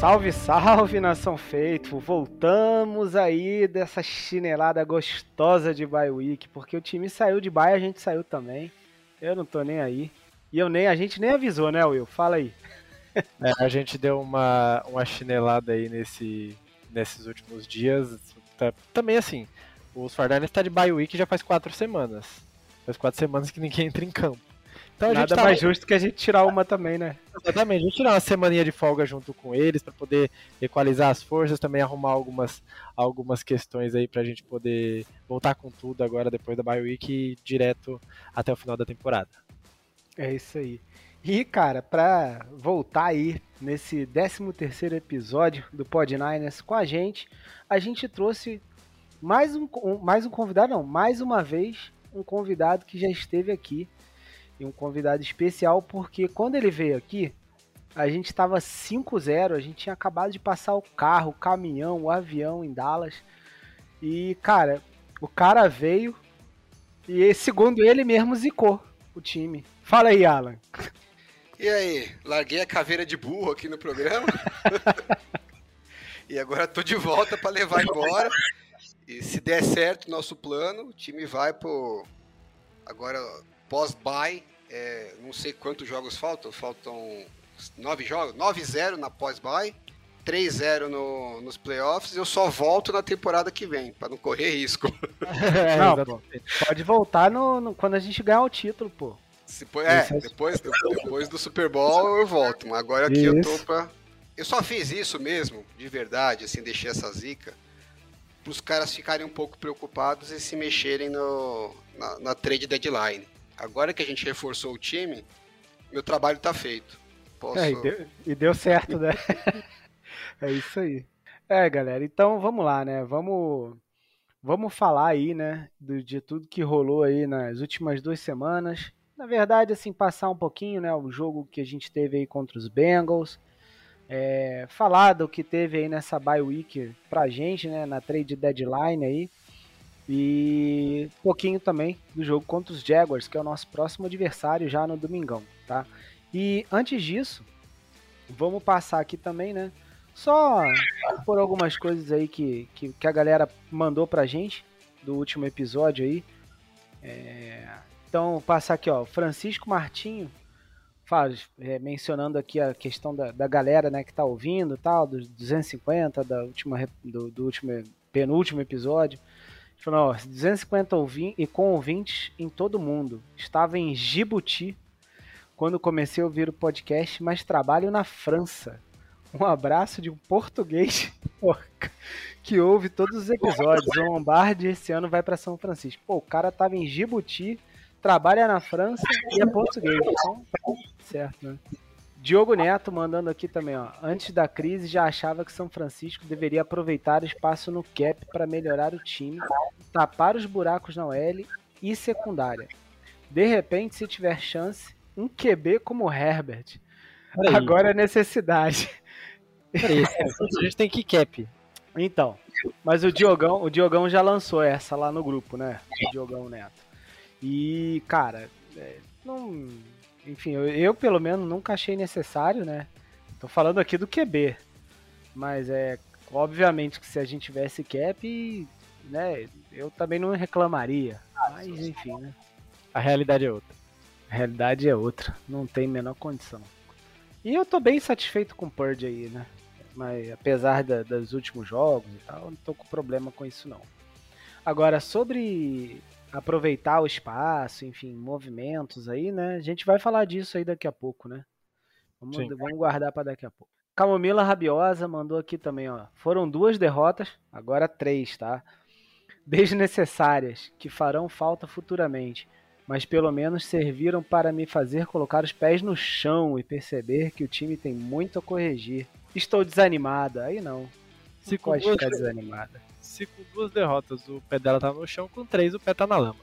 Salve, salve, nação feito! Voltamos aí dessa chinelada gostosa de bye week, porque o time saiu de bye, a gente saiu também. Eu não tô nem aí. E eu nem, a gente nem avisou, né, Will? Fala aí. É, a gente deu uma, uma chinelada aí nesse, nesses últimos dias. Tá, também assim, os 49 está de bye week já faz quatro semanas. Faz quatro semanas que ninguém entra em campo. Então, Nada tá... mais justo que a gente tirar uma também, né? Exatamente, a gente tirar uma semaninha de folga junto com eles para poder equalizar as forças, também arrumar algumas, algumas questões aí pra gente poder voltar com tudo agora depois da bye week e direto até o final da temporada. É isso aí. E, cara, pra voltar aí nesse 13 terceiro episódio do Pod Niners com a gente, a gente trouxe mais um, um, mais um convidado, não, mais uma vez um convidado que já esteve aqui e um convidado especial, porque quando ele veio aqui, a gente estava 5-0, a gente tinha acabado de passar o carro, o caminhão, o avião em Dallas. E, cara, o cara veio e, segundo ele mesmo, zicou o time. Fala aí, Alan. E aí, larguei a caveira de burro aqui no programa. e agora tô de volta para levar embora. E se der certo nosso plano, o time vai pro agora pós-bye é, não sei quantos jogos faltam, faltam nove jogos, 9-0 na pós-bye, 3-0 no, nos playoffs, eu só volto na temporada que vem, para não correr risco. É, não, pô, pode voltar no, no, quando a gente ganhar o título, pô. Se, é, depois, depois do Super Bowl eu volto, mas agora aqui isso. eu tô pra... Eu só fiz isso mesmo, de verdade, assim, deixei essa zica, para os caras ficarem um pouco preocupados e se mexerem no, na, na trade deadline agora que a gente reforçou o time, meu trabalho está feito. Posso... É, e, deu, e deu certo, né? é isso aí. É, galera, então vamos lá, né? Vamos, vamos falar aí, né, do, de tudo que rolou aí nas últimas duas semanas. Na verdade, assim, passar um pouquinho, né, o jogo que a gente teve aí contra os Bengals. É, falar do que teve aí nessa bye week pra gente, né, na trade deadline aí. E um pouquinho também do jogo contra os Jaguars, que é o nosso próximo adversário já no domingão, tá? E antes disso, vamos passar aqui também, né? Só por algumas coisas aí que, que, que, a galera mandou pra gente do último episódio aí. É... Então, passar aqui, ó. Francisco Martinho faz, é, mencionando aqui a questão da, da galera né, que tá ouvindo tal, dos 250, da última, do, do último, penúltimo episódio. Falou, ó, 250 ouvintes e com ouvintes em todo mundo. Estava em Djibouti quando comecei a ouvir o podcast, mas trabalho na França. Um abraço de um português que ouve todos os episódios. O Lombardi esse ano vai para São Francisco. Pô, o cara tava em Djibouti, trabalha na França e é português. Então, certo, né? Diogo Neto mandando aqui também, ó. Antes da crise já achava que São Francisco deveria aproveitar o espaço no cap para melhorar o time, tapar os buracos na OL e secundária. De repente, se tiver chance, um QB como Herbert. Agora é necessidade. Peraí, a gente tem que cap. Então, mas o Diogão, o Diogão já lançou essa lá no grupo, né? O Diogão Neto. E, cara, é, não enfim, eu, eu, pelo menos nunca achei necessário, né? Tô falando aqui do QB. Mas é obviamente que se a gente tivesse cap, né, eu também não reclamaria. Mas enfim, né? A realidade é outra. A realidade é outra, não tem menor condição. E eu tô bem satisfeito com o Purge aí, né? Mas apesar da, dos últimos jogos e tal, não tô com problema com isso não. Agora, sobre aproveitar o espaço, enfim, movimentos aí, né? A gente vai falar disso aí daqui a pouco, né? Vamos, vamos guardar para daqui a pouco. Camomila Rabiosa mandou aqui também, ó. Foram duas derrotas, agora três, tá? Desnecessárias, que farão falta futuramente, mas pelo menos serviram para me fazer colocar os pés no chão e perceber que o time tem muito a corrigir. Estou desanimada, aí não. Se pode ficar desanimada se com duas derrotas o pé dela tá no chão, com três o pé tá na lama.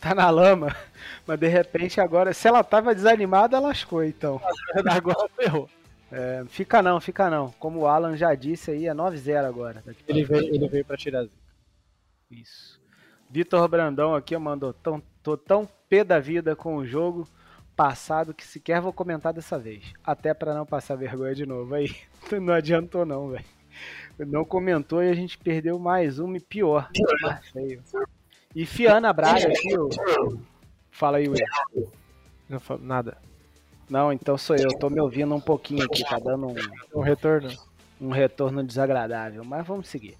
Tá na lama, mas de repente agora, se ela tava desanimada, lascou então. agora ferrou. É, fica não, fica não. Como o Alan já disse aí, é 9-0 agora. Ele veio, ele veio pra tirar Isso. Vitor Brandão aqui mandou, tão, tô tão pé da vida com o jogo, passado que sequer vou comentar dessa vez. Até para não passar vergonha de novo. Aí não adiantou não, velho. Não comentou e a gente perdeu mais uma e pior. E Fiana Braga aqui. Fala aí, Will. Não falo nada. Não, então sou eu. Tô me ouvindo um pouquinho aqui, tá dando um, Um retorno. um retorno desagradável. Mas vamos seguir.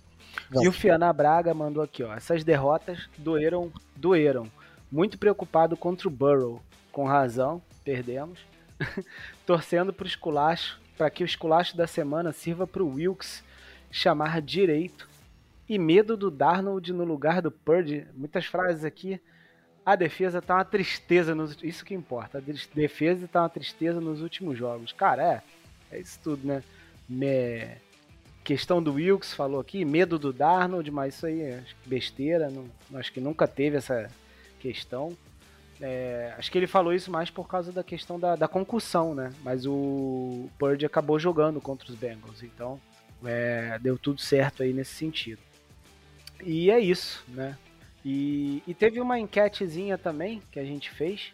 E o Fiana Braga mandou aqui, ó. Essas derrotas doeram, doeram. Muito preocupado contra o Burrow. Com razão, perdemos. Torcendo pro esculacho, para que o esculacho da semana sirva pro Wilkes chamar direito. E medo do Darnold no lugar do Purdy. Muitas frases aqui. A defesa tá uma tristeza nos isso que importa. A defesa tá uma tristeza nos últimos jogos. Cara, é, é isso tudo, né? Me- Questão do Wilkes falou aqui, medo do Darnold, mas isso aí é besteira, não, acho que nunca teve essa questão. É, acho que ele falou isso mais por causa da questão da, da concussão, né? Mas o Purdy acabou jogando contra os Bengals, então é, deu tudo certo aí nesse sentido. E é isso, né? E, e teve uma enquetezinha também que a gente fez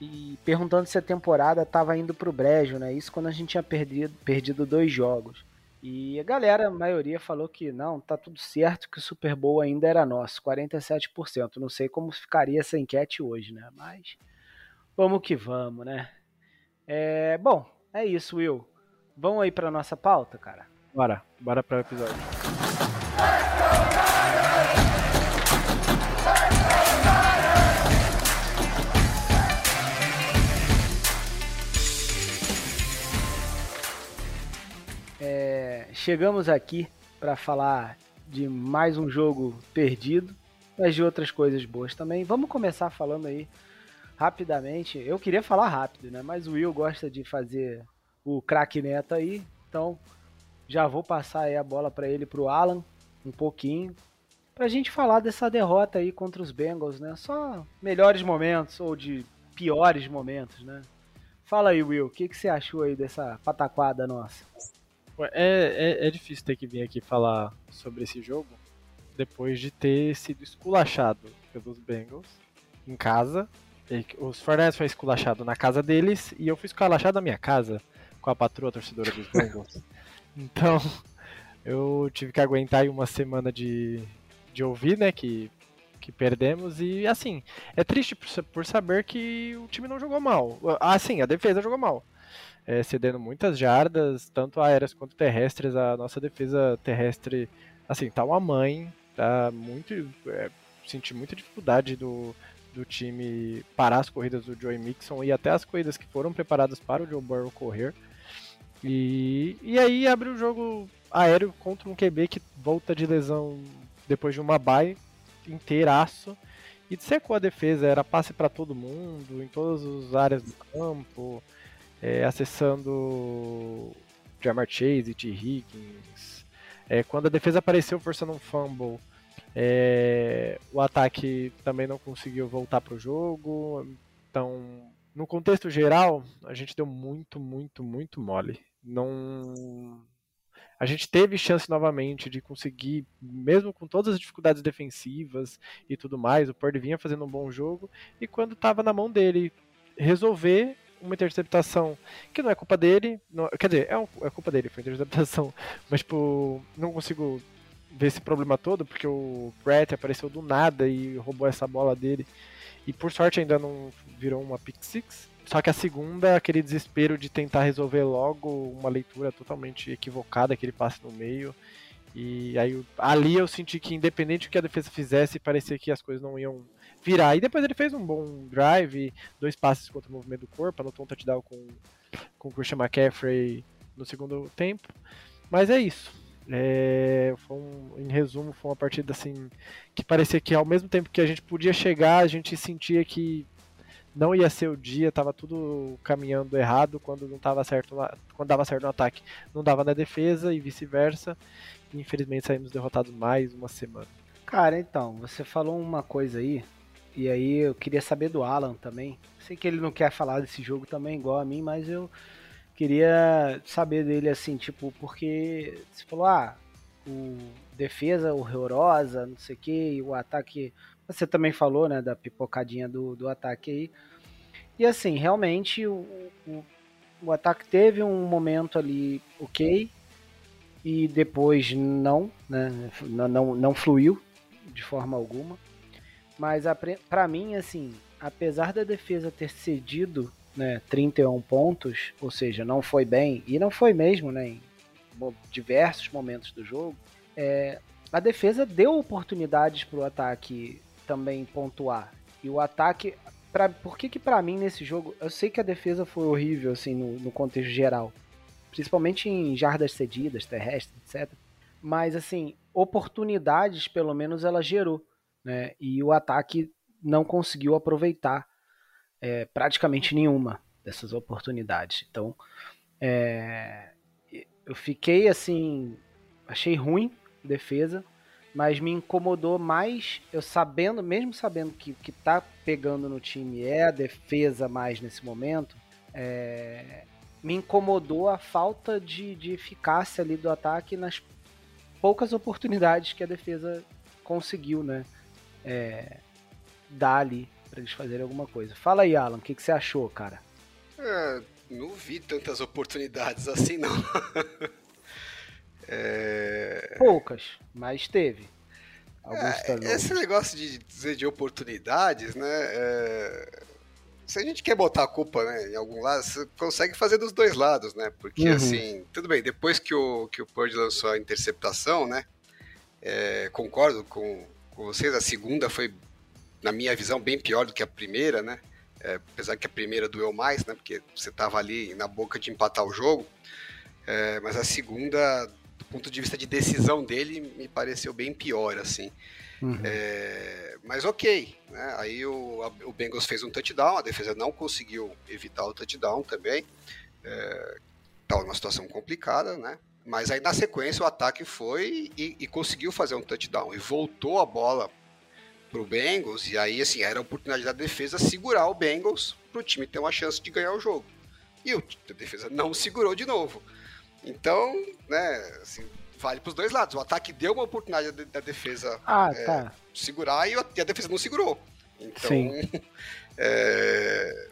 e perguntando se a temporada estava indo pro brejo, né? Isso quando a gente tinha perdido, perdido dois jogos. E a galera, a maioria, falou que não, tá tudo certo, que o Super Bowl ainda era nosso, 47%. Não sei como ficaria essa enquete hoje, né? Mas vamos que vamos, né? É, bom, é isso, Will. Vamos aí pra nossa pauta, cara? Bora, bora para o episódio. É, chegamos aqui para falar de mais um jogo perdido, mas de outras coisas boas também. Vamos começar falando aí rapidamente. Eu queria falar rápido, né? Mas o Will gosta de fazer o craque neto aí, então já vou passar aí a bola para ele, pro Alan, um pouquinho, pra gente falar dessa derrota aí contra os Bengals, né? Só melhores momentos ou de piores momentos, né? Fala aí, Will, o que, que você achou aí dessa pataquada nossa? É, é, é difícil ter que vir aqui falar sobre esse jogo depois de ter sido esculachado pelos Bengals em casa. Os Fornés foi esculachado na casa deles e eu fui esculachado na minha casa com a patroa torcedora dos Bengals. Então eu tive que aguentar uma semana de, de ouvir, né, que, que perdemos. E assim, é triste por, por saber que o time não jogou mal. Ah, sim, a defesa jogou mal é, cedendo muitas jardas, tanto aéreas quanto terrestres. A nossa defesa terrestre, assim, tá uma mãe, tá muito. É, senti muita dificuldade do, do time parar as corridas do Joey Mixon e até as corridas que foram preparadas para o Joe Burrow correr. E, e aí abre o jogo aéreo contra um QB que volta de lesão depois de uma bye inteiraço e secou a defesa, era passe para todo mundo, em todas as áreas do campo é, acessando Jamar Chase, T. Higgins. É, quando a defesa apareceu forçando um fumble, é, o ataque também não conseguiu voltar para o jogo. Então, no contexto geral, a gente deu muito, muito, muito mole. Não. A gente teve chance novamente de conseguir, mesmo com todas as dificuldades defensivas e tudo mais, o Purdy vinha fazendo um bom jogo, e quando estava na mão dele resolver, uma interceptação que não é culpa dele. não- quer dizer, é, um- é culpa dele, foi interceptação. Mas, tipo, não consigo ver esse problema todo, porque o Brett apareceu do nada e roubou essa bola dele. E por sorte ainda não virou uma pick six. Só que a segunda, aquele desespero de tentar resolver logo uma leitura totalmente equivocada, aquele passe no meio. E aí ali eu senti que independente do que a defesa fizesse, parecia que as coisas não iam virar. E depois ele fez um bom drive, dois passes contra o movimento do corpo, anotou um touchdown com, com o Christian McCaffrey no segundo tempo. Mas é isso. É, foi um- em resumo, foi uma partida assim que parecia que ao mesmo tempo que a gente podia chegar, a gente sentia que não ia ser o dia, tava tudo caminhando errado quando não tava certo, na- quando dava certo no ataque, não dava na defesa e vice-versa. Infelizmente saímos derrotados mais uma semana. Cara, então, você falou uma coisa aí, e aí eu queria saber do Alan também. Sei que ele não quer falar desse jogo também, igual a mim, mas eu queria saber dele assim, tipo, porque você falou, ah, o defesa horrorosa, não sei o que, e o ataque. Você também falou, né, da pipocadinha do, do ataque aí. E assim, realmente o, o, o ataque teve um momento ali ok, e depois não, né? Não, não, fluiu de forma alguma. Mas para mim, assim, apesar da defesa ter cedido né, 31 pontos, ou seja, não foi bem, e não foi mesmo né, em diversos momentos do jogo, é, a defesa deu oportunidades para o ataque também pontuar. E o ataque. Pra, por que, que para mim nesse jogo. Eu sei que a defesa foi horrível assim no, no contexto geral principalmente em jardas cedidas, terrestres, etc. Mas assim, oportunidades pelo menos ela gerou, né? E o ataque não conseguiu aproveitar é, praticamente nenhuma dessas oportunidades. Então, é, eu fiquei assim, achei ruim a defesa, mas me incomodou mais eu sabendo, mesmo sabendo que que tá pegando no time é a defesa mais nesse momento, é, me incomodou a falta de, de eficácia ali do ataque nas poucas oportunidades que a defesa conseguiu, né? É, dar ali para eles fazerem alguma coisa. Fala aí, Alan, o que, que você achou, cara? É, não vi tantas oportunidades assim, não. é... Poucas, mas teve. É, esse negócio de dizer de oportunidades, né? É se a gente quer botar a culpa né, em algum lado, você consegue fazer dos dois lados, né? Porque uhum. assim, tudo bem, depois que o, que o Purdy lançou a interceptação, né? É, concordo com, com vocês, a segunda foi, na minha visão, bem pior do que a primeira, né? É, apesar que a primeira doeu mais, né? Porque você estava ali na boca de empatar o jogo. É, mas a segunda, ponto de vista de decisão dele, me pareceu bem pior, assim. Uhum. É, mas ok, né? Aí o, a, o Bengals fez um touchdown, a defesa não conseguiu evitar o touchdown também. É, tá uma situação complicada, né? Mas aí na sequência o ataque foi e, e conseguiu fazer um touchdown e voltou a bola pro Bengals e aí assim era a oportunidade da defesa segurar o Bengals para o time ter uma chance de ganhar o jogo. E o, a defesa não segurou de novo. Então, né, assim, vale para os dois lados. O ataque deu uma oportunidade da, defesa ah, é, tá. segurar e a, defesa não segurou. Então, é,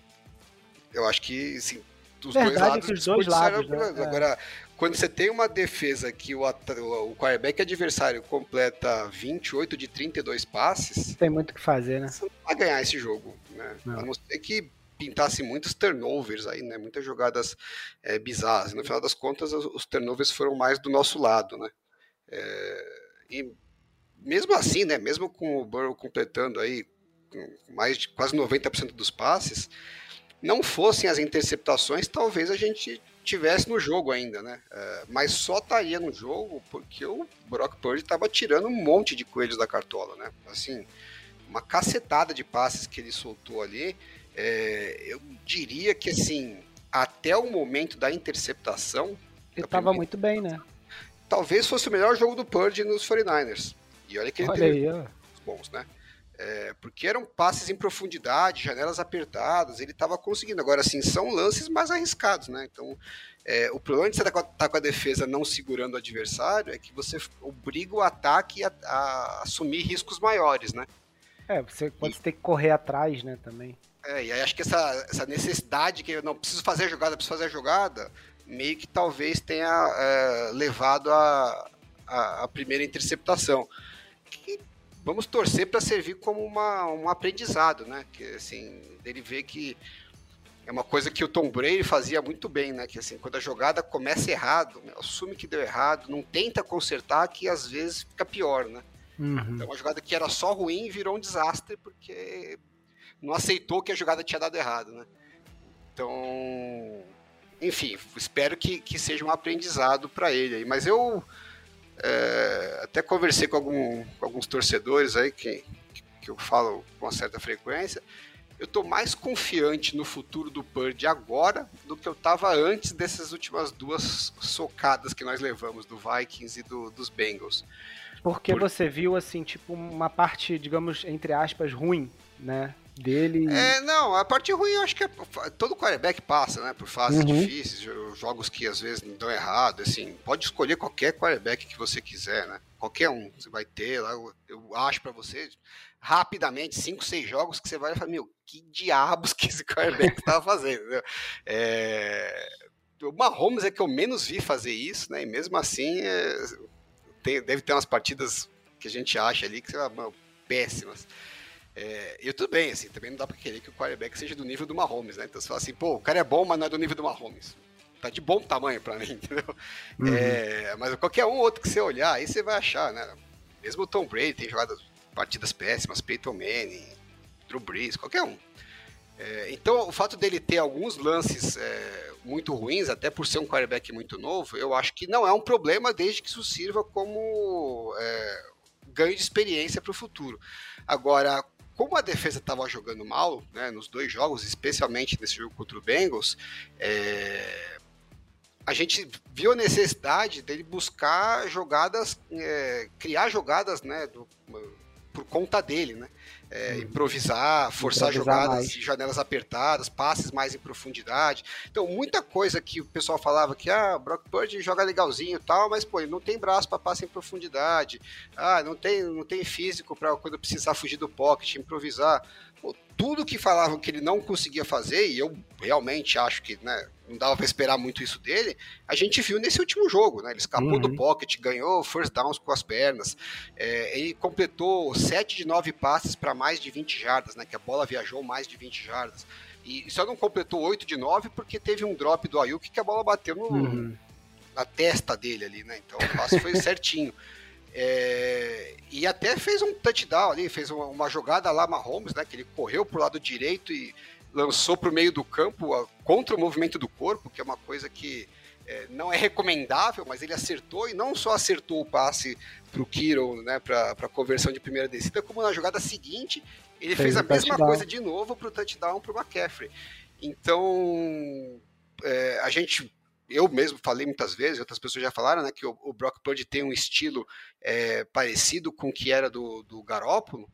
eu acho que assim, dos Verdade dois lados. Que os dois lados né? Agora, quando você tem uma defesa que o, o quarterback adversário completa 28 de 32 passes. Tem muito o que fazer, né? Você não vai ganhar esse jogo. Né? Não. A não ser que pintasse muitos turnovers aí, né? Muitas jogadas é, bizarras. No final das contas, os turnovers foram mais do nosso lado, né? É, e mesmo assim, né? Mesmo com o Burrow completando aí mais de quase 90% dos passes, não fossem as interceptações, talvez a gente tivesse no jogo ainda, né? É, mas só estaria no jogo porque o Brock Purdy estava tirando um monte de coelhos da cartola, né? Assim, uma cacetada de passes que ele soltou ali é, eu diria que assim, até o momento da interceptação. Ele estava muito bem, né? Talvez fosse o melhor jogo do Purge nos 49ers. E olha que ele olha teve aí, bons, né? É, porque eram passes em profundidade, janelas apertadas, ele estava conseguindo. Agora, assim, são lances mais arriscados, né? Então, é, o problema de você estar tá, tá com a defesa não segurando o adversário é que você obriga o ataque a, a assumir riscos maiores, né? É, você pode e... ter que correr atrás, né, também. É, e aí acho que essa, essa necessidade que eu não preciso fazer a jogada, preciso fazer a jogada, meio que talvez tenha é, levado a, a, a, primeira interceptação. Que vamos torcer para servir como uma, um aprendizado, né? Que assim, ele vê que é uma coisa que o Tom Brady fazia muito bem, né? Que assim, quando a jogada começa errado, assume que deu errado, não tenta consertar, que às vezes fica pior, né? Uhum. Então, uma jogada que era só ruim virou um desastre porque não aceitou que a jogada tinha dado errado, né? Então, enfim, espero que, que seja um aprendizado para ele aí. Mas eu é, até conversei com, algum, com, alguns torcedores aí que, que eu falo com uma certa frequência. Eu estou mais confiante no futuro do Purdy agora do que eu estava antes dessas últimas duas socadas que nós levamos do Vikings e do, dos Bengals. Porque Por... você viu assim, tipo, uma parte, digamos, entre aspas, ruim, né? Dele. É, não, a parte ruim eu acho que é, todo quarterback passa, né? Por fases uhum. difíceis, jogos que às vezes não dão errado, assim, pode escolher qualquer quarterback que você quiser, né? Qualquer um, você vai ter lá, eu, eu acho para você. rapidamente, cinco, seis jogos, que você vai e fala, meu, que diabos que esse quarterback estava fazendo? É, o Mahomes é que eu menos vi fazer isso, né? E mesmo assim, é, tem, deve ter umas partidas que a gente acha ali que são péssimas. É, e tudo bem, assim, também não dá pra querer que o quarterback seja do nível do Mahomes, né? Então você fala assim, pô, o cara é bom, mas não é do nível do Mahomes. Tá de bom tamanho pra mim, entendeu? Uhum. É, mas qualquer um outro que você olhar, aí você vai achar, né? Mesmo o Tom Brady tem jogado partidas péssimas, Peyton Manning, Drew Brees, qualquer um. É, então, o fato dele ter alguns lances é, muito ruins, até por ser um quarterback muito novo, eu acho que não é um problema desde que isso sirva como é, ganho de experiência para o futuro. Agora, como a defesa estava jogando mal né, nos dois jogos, especialmente nesse jogo contra o Bengals, é, a gente viu a necessidade dele buscar jogadas, é, criar jogadas né, do, por conta dele, né? É, hum. improvisar, forçar improvisar jogadas mais. janelas apertadas, passes mais em profundidade. Então, muita coisa que o pessoal falava que ah, Brock Purdy joga legalzinho e tal, mas pô, ele não tem braço para passe em profundidade. Ah, não tem, não tem físico para quando precisar fugir do pocket, improvisar. Pô, tudo que falavam que ele não conseguia fazer, e eu realmente acho que né, não dava para esperar muito isso dele, a gente viu nesse último jogo. Né? Ele escapou uhum. do pocket, ganhou first downs com as pernas, é, ele completou 7 de 9 passes para mais de 20 jardas, né, que a bola viajou mais de 20 jardas. E só não completou 8 de 9 porque teve um drop do Ayuk que a bola bateu no, uhum. na testa dele ali, né? Então o passe foi certinho. É, e até fez um touchdown ali, fez uma, uma, jogada lá Mahomes, né? Que ele correu pro lado direito e lançou pro meio do campo a, contra o movimento do corpo, que é uma coisa que é, não é recomendável, mas ele acertou e não só acertou o passe pro Kiro, né? Pra, pra conversão de primeira descida, como na jogada seguinte ele fez, fez a mesma touchdown. coisa de novo pro touchdown pro McCaffrey. Então é, a gente eu mesmo falei muitas vezes, outras pessoas já falaram, né, que o, o Brock Purdy tem um estilo é, parecido com o que era do, do Garópolo,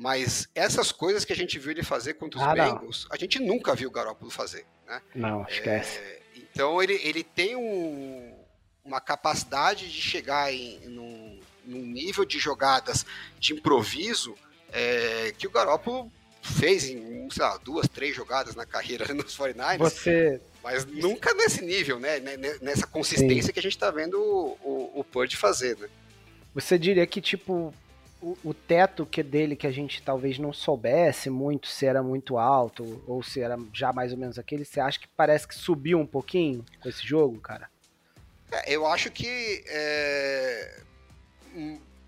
mas essas coisas que a gente viu ele fazer contra os ah, Bengals, não. a gente nunca viu o Garópolo fazer, né? Não, esquece. É, então ele, ele tem um, uma capacidade de chegar em, num, num nível de jogadas de improviso é, que o Garópolo fez em, sei lá, duas, três jogadas na carreira nos 49ers. Você, mas nunca nesse nível, né? Nessa consistência Sim. que a gente tá vendo o, o, o Purdy fazer, né? Você diria que, tipo, o, o, teto que dele que a gente talvez não soubesse muito se era muito alto ou se era já mais ou menos aquele, você acha que parece que subiu um pouquinho com esse jogo, cara? É, eu acho que é,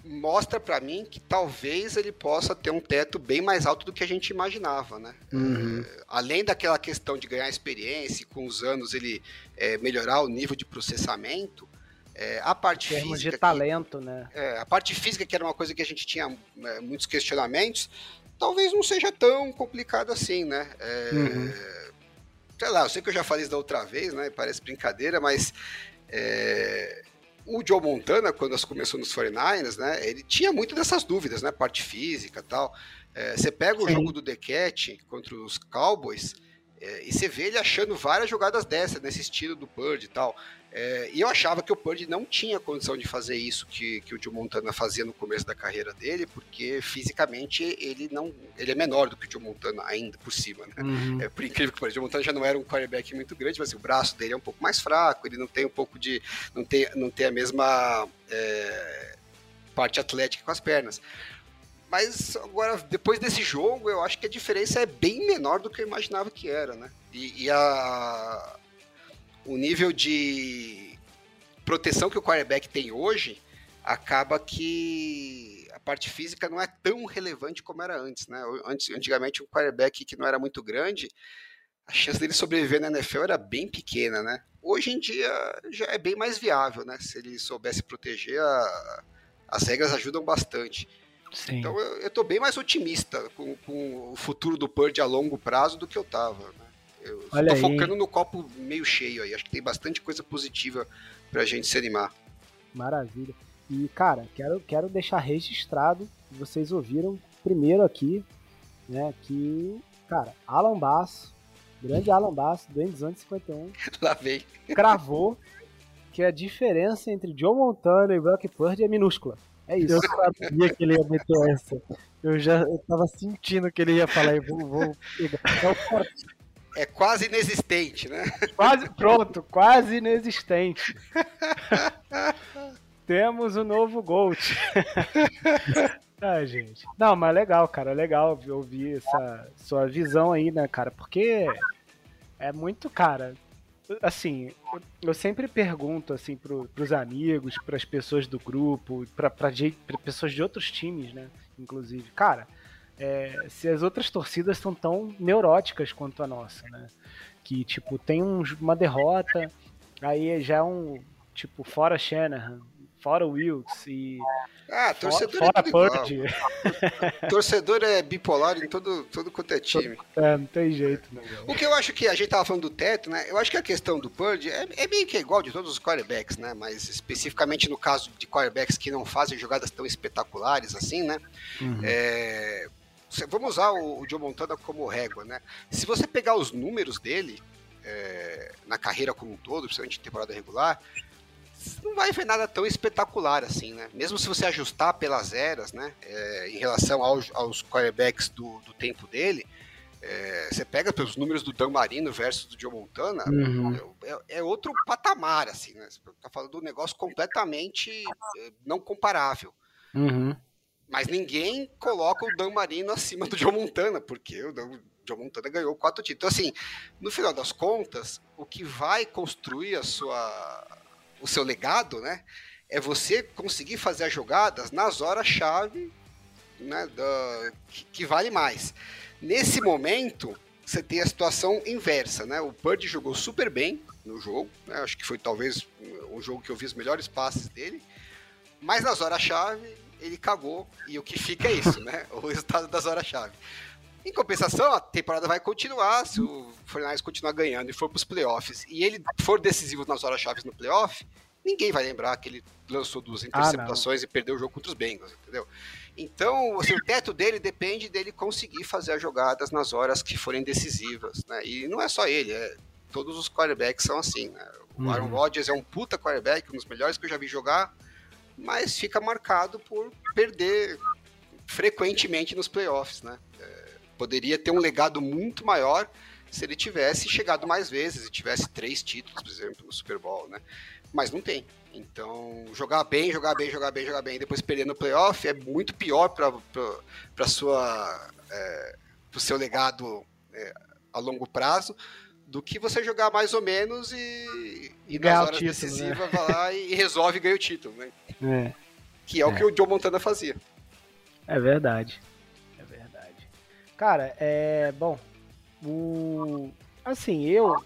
mostra para mim que talvez ele possa ter um teto bem mais alto do que a gente imaginava, né? Uhum. É, além daquela questão de ganhar experiência, com os anos ele é, melhorar o nível de processamento, é, a parte Termos física de talento, que, né? É, a parte física que era uma coisa que a gente tinha é, muitos questionamentos, talvez não seja tão complicado assim, né? É, uhum. Sei lá, eu sei que eu já falei isso da outra vez, né? Parece brincadeira, mas o Joe Montana, quando começou nos 49ers, né, ele tinha muito dessas dúvidas, né, parte física tal. É, você pega o Sim. jogo do Dequete contra os Cowboys é, e você vê ele achando várias jogadas dessas, nesse estilo do Purdy e tal. É, e eu achava que o Purdy não tinha condição de fazer isso que, que o Joe Montana fazia no começo da carreira dele, porque fisicamente ele não ele é menor do que o Joe Montana ainda por cima. Né? Uhum. É, por incrível que pareça, o Joe Montana já não era um quarterback muito grande, mas assim, o braço dele é um pouco mais fraco, ele não tem um pouco de não tem, não tem a mesma é, parte atlética com as pernas. Mas agora, depois desse jogo, eu acho que a diferença é bem menor do que eu imaginava que era, né? E, e a, o nível de proteção que o quarterback tem hoje acaba que a parte física não é tão relevante como era antes, né? Antes, antigamente, um quarterback que não era muito grande, a chance dele sobreviver na NFL era bem pequena, né? Hoje em dia já é bem mais viável, né? Se ele soubesse proteger, a, as regras ajudam bastante. Sim. Então eu, estou bem mais otimista com, com, o futuro do Purdy a longo prazo do que eu estava. Né? Eu estou focando no copo meio cheio aí. Acho que tem bastante coisa positiva pra gente se animar. Maravilha. E, cara, quero, quero deixar registrado, vocês ouviram primeiro aqui, né, que, cara, Alan Bass, grande Alan Bass, do N251, Lá cravou que a diferença entre Joe Montana e Brock Purdy é minúscula. É isso. Eu sabia que ele ia meter essa. Eu já eu tava sentindo que ele ia falar e vou, vou pegar. É quase inexistente, né? Quase, pronto, quase inexistente. Temos o novo Gold. ah, gente. Não, mas legal, cara. Legal ouvir essa sua visão aí, né, cara? Porque é muito, cara. Assim, eu sempre pergunto assim pro, pros amigos, pras pessoas do grupo, pra, pra, pra pessoas de outros times, né? Inclusive, cara, é, se as outras torcidas estão tão neuróticas quanto a nossa, né? Que, tipo, tem um, uma derrota, aí já é um, tipo, fora Shanahan, fora Wilkes e. Ah, torcedor fora, é Purdy. torcedor é bipolar em todo, todo quanto é time. É, não tem jeito, né? O que eu acho que a gente tava falando do teto, né? Eu acho que a questão do Purdy é, é meio que igual de todos os quarterbacks, né? Mas especificamente no caso de quarterbacks que não fazem jogadas tão espetaculares assim, né? Uhum. É, vamos usar o, o Joe Montana como régua, né? Se você pegar os números dele é, na carreira como um todo, principalmente em temporada regular, não vai ver nada tão espetacular assim, né? Mesmo se você ajustar pelas eras, né? É, em relação aos, aos quarterbacks do, do tempo dele, é, você pega pelos números do Dan Marino versus do Joe Montana, uhum. é, é, é, outro patamar, assim, né? Você tá falando de um negócio completamente é, não comparável. Uhum. Mas ninguém coloca o Dan Marino acima do Joe Montana, porque o Dan, Joe Montana ganhou quatro títulos. Então, assim, no final das contas, o que vai construir a sua o seu legado, né? É você conseguir fazer as jogadas nas horas-chave né, da, que, que, vale mais. Nesse momento, você tem a situação inversa, né? O Bird jogou super bem no jogo, né? acho que foi talvez o jogo que eu vi os melhores passes dele, mas nas horas-chave ele cagou e o que fica é isso, né? O resultado das horas-chave. Em compensação, a temporada vai continuar. Se o Fortnite continuar ganhando e for para os playoffs e ele for decisivo nas horas chaves no playoff, ninguém vai lembrar que ele lançou duas ah, interceptações ah, e perdeu o jogo contra os Bengals, entendeu? Então, assim, o teto dele depende dele conseguir fazer as jogadas nas horas que forem decisivas, né? E não é só ele, é, todos os quarterbacks são assim, né? O Aaron uhum. Rodgers é um puta quarterback, um dos melhores que eu já vi jogar, mas fica marcado por perder frequentemente nos playoffs, né? É, poderia ter um legado muito maior se ele tivesse chegado mais vezes e tivesse três títulos, por exemplo, no Super Bowl, né? Mas não tem. Então, jogar bem, jogar bem, jogar bem, jogar bem, e depois perder no playoff é muito pior para sua é, o seu legado é, a longo prazo do que você jogar mais ou menos e, e nas horas título, decisivas né? vai lá e resolve e ganha o título, né? É. Que é, é, o que o Joe Montana fazia. É verdade. Cara, é. Bom. O. Assim, eu.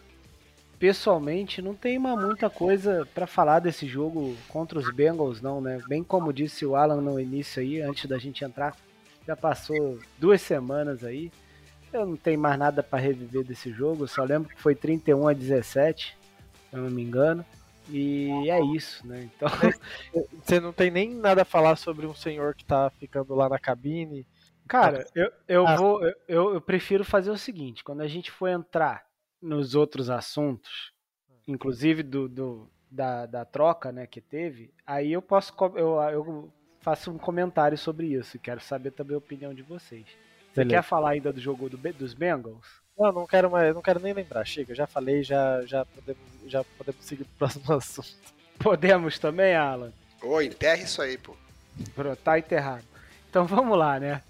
Pessoalmente, não tenho muita coisa para falar desse jogo contra os Bengals, não, né? Bem como disse o Alan no início aí, antes da gente entrar. Já passou duas semanas aí. Eu não tenho mais nada para reviver desse jogo. só lembro que foi 31 a 17, se eu não me engano. E é isso, né? Então. Você não tem nem nada a falar sobre um senhor que tá ficando lá na cabine Cara, eu, eu ah. vou. Eu, eu prefiro fazer o seguinte: quando a gente for entrar nos outros assuntos, inclusive do, do da, da troca né, que teve, aí eu posso. Eu, eu faço um comentário sobre isso. Quero saber também a opinião de vocês. Você Beleza. quer falar ainda do jogo do, dos Bengals? Não, não quero mais, não quero nem lembrar. Chega, já falei, já, já, podemos, já podemos seguir pro próximo assunto. Podemos também, Alan? Ô, enterre isso aí, pô. Pronto, tá enterrado. Então vamos lá, né?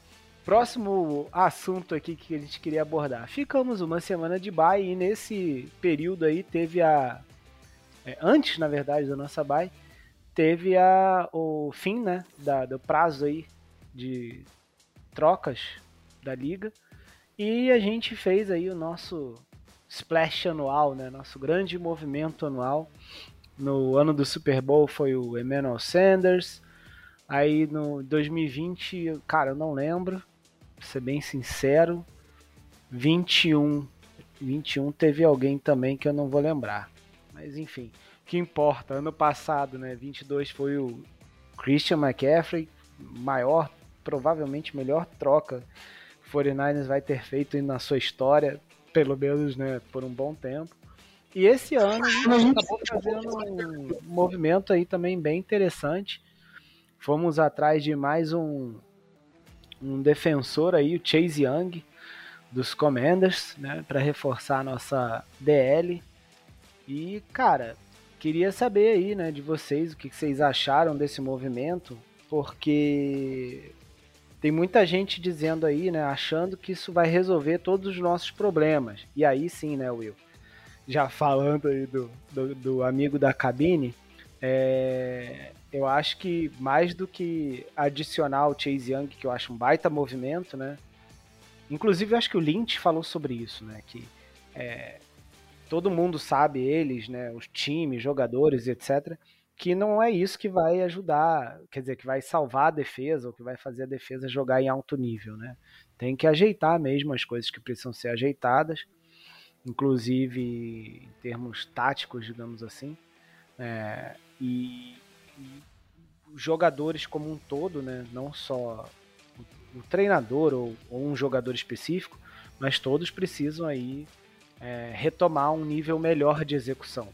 Próximo assunto aqui que a gente queria abordar. Ficamos uma semana de bye e nesse período aí teve a. É, antes, na verdade, da nossa bye, teve a, o fim né, da, do prazo aí de trocas da liga. E a gente fez aí o nosso splash anual, né? Nosso grande movimento anual. No ano do Super Bowl foi o Emmanuel Sanders. Aí no 2020, cara, eu não lembro pra ser bem sincero. 21. 21 teve alguém também que eu não vou lembrar. Mas enfim, que importa, ano passado, né, 22 foi o Christian McCaffrey, maior, provavelmente melhor troca 49ers vai ter feito na sua história, pelo menos, né, por um bom tempo. E esse ano a gente acabou fazendo um movimento aí também bem interessante. fomos atrás de mais um, um defensor aí, o Chase Young, dos Commanders, né, para reforçar a nossa DL. E, cara, queria saber aí, né, de vocês, o que vocês acharam desse movimento, porque tem muita gente dizendo aí, né, achando que isso vai resolver todos os nossos problemas. E aí sim, né, Will? Já falando aí do, do, do amigo da cabine, é, eu acho que mais do que adicionar o Chase Young, que eu acho um baita movimento, né? Inclusive, eu acho que o Lynch falou sobre isso, né? Que é, todo mundo sabe, eles, né? Os times, jogadores, etc que não é isso que vai ajudar, quer dizer, que vai salvar a defesa ou que vai fazer a defesa jogar em alto nível, né? Tem que ajeitar mesmo as coisas que precisam ser ajeitadas, inclusive em termos táticos, digamos assim, é, e, e, jogadores como um todo, né? Não só o, o treinador ou, ou, um jogador específico, mas todos precisam aí é, retomar um nível melhor de execução.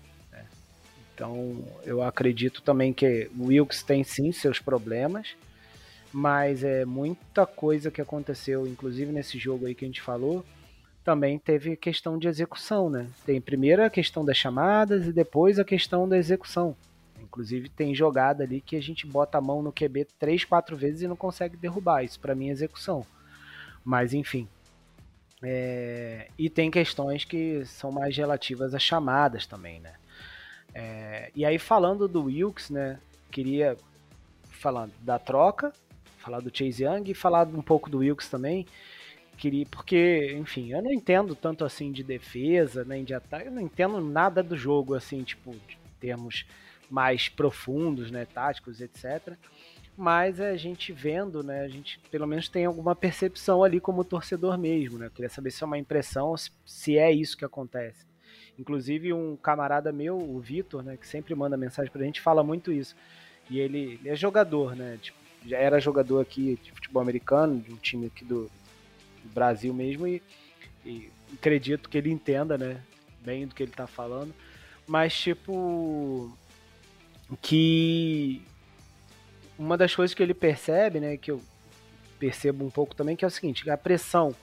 Então, eu acredito também que o Wilkes tem sim seus problemas, mas é muita coisa que aconteceu, inclusive nesse jogo aí que a gente falou, também teve questão de execução, né? Tem primeiro a questão das chamadas e depois a questão da execução. Inclusive tem jogada ali que a gente bota a mão no QB três, quatro vezes e não consegue derrubar. Isso para mim é execução. Mas enfim. É... E tem questões que são mais relativas às chamadas também, né? É, e aí falando do Wilkes, né? Queria falar da troca, falar do Chase Young e falar um pouco do Wilkes também. Queria, porque, enfim, eu não entendo tanto assim de defesa, nem de ataque, eu não entendo nada do jogo, assim, tipo, de termos mais profundos, né, táticos, etc. Mas a gente vendo, né, a gente pelo menos tem alguma percepção ali como torcedor mesmo, né? Eu queria saber se é uma impressão, se é isso que acontece. Inclusive, um camarada meu, o Vitor, né, que sempre manda mensagem pra gente, fala muito isso. E ele, ele é jogador, né? Tipo, já era jogador aqui de futebol americano, de um time aqui do, do Brasil mesmo, e, e, acredito que ele entenda, né? Bem do que ele tá falando. Mas, tipo. Que. Uma das coisas que ele percebe, né? Que eu percebo um pouco também, que é o seguinte: a pressão.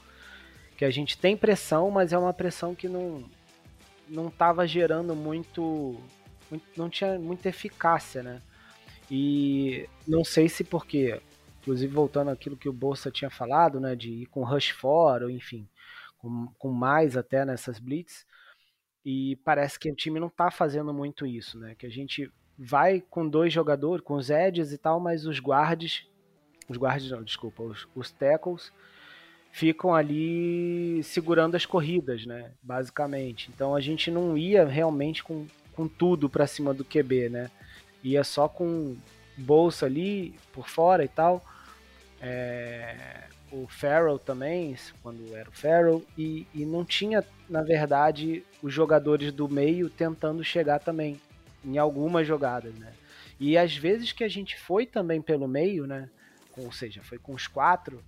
Que a gente tem pressão, mas é uma pressão que não não estava gerando muito, muito, não tinha muita eficácia, né? E não sei se porque, inclusive voltando àquilo que o Bolsa tinha falado, né, de ir com rush for, ou enfim, com, com mais até nessas blitz, e parece que o time não está fazendo muito isso, né? Que a gente vai com dois jogadores, com os edges e tal, mas os guards, os guards não, desculpa, os, os tackles ficam ali segurando as corridas, né? Basicamente. Então a gente não ia realmente com, com tudo para cima do QB, né? Ia só com bolsa ali por fora e tal. É, o Farrell também, quando era o Farrell, e, e não tinha, na verdade, os jogadores do meio tentando chegar também em algumas jogadas, né? E às vezes que a gente foi também pelo meio, né? Ou seja, foi com os quatro,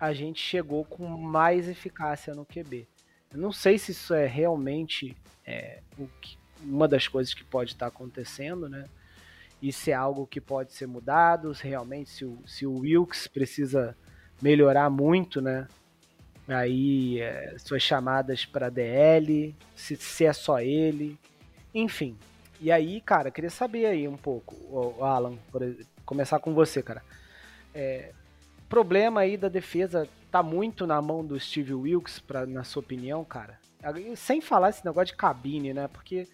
a gente chegou com mais eficácia no QB. Não sei se isso é realmente é, que, uma das coisas que pode estar acontecendo, né? E se é algo que pode ser mudado, se realmente se o, se o Wilkes precisa melhorar muito, né? Aí é, suas chamadas para DL, se, se é só ele, enfim. E aí, cara, queria saber aí um pouco, Alan, por, começar com você, cara. É, problema aí da defesa tá muito na mão do Steve Wilkes, pra, na sua opinião, cara? Sem falar esse negócio de cabine, né? Porque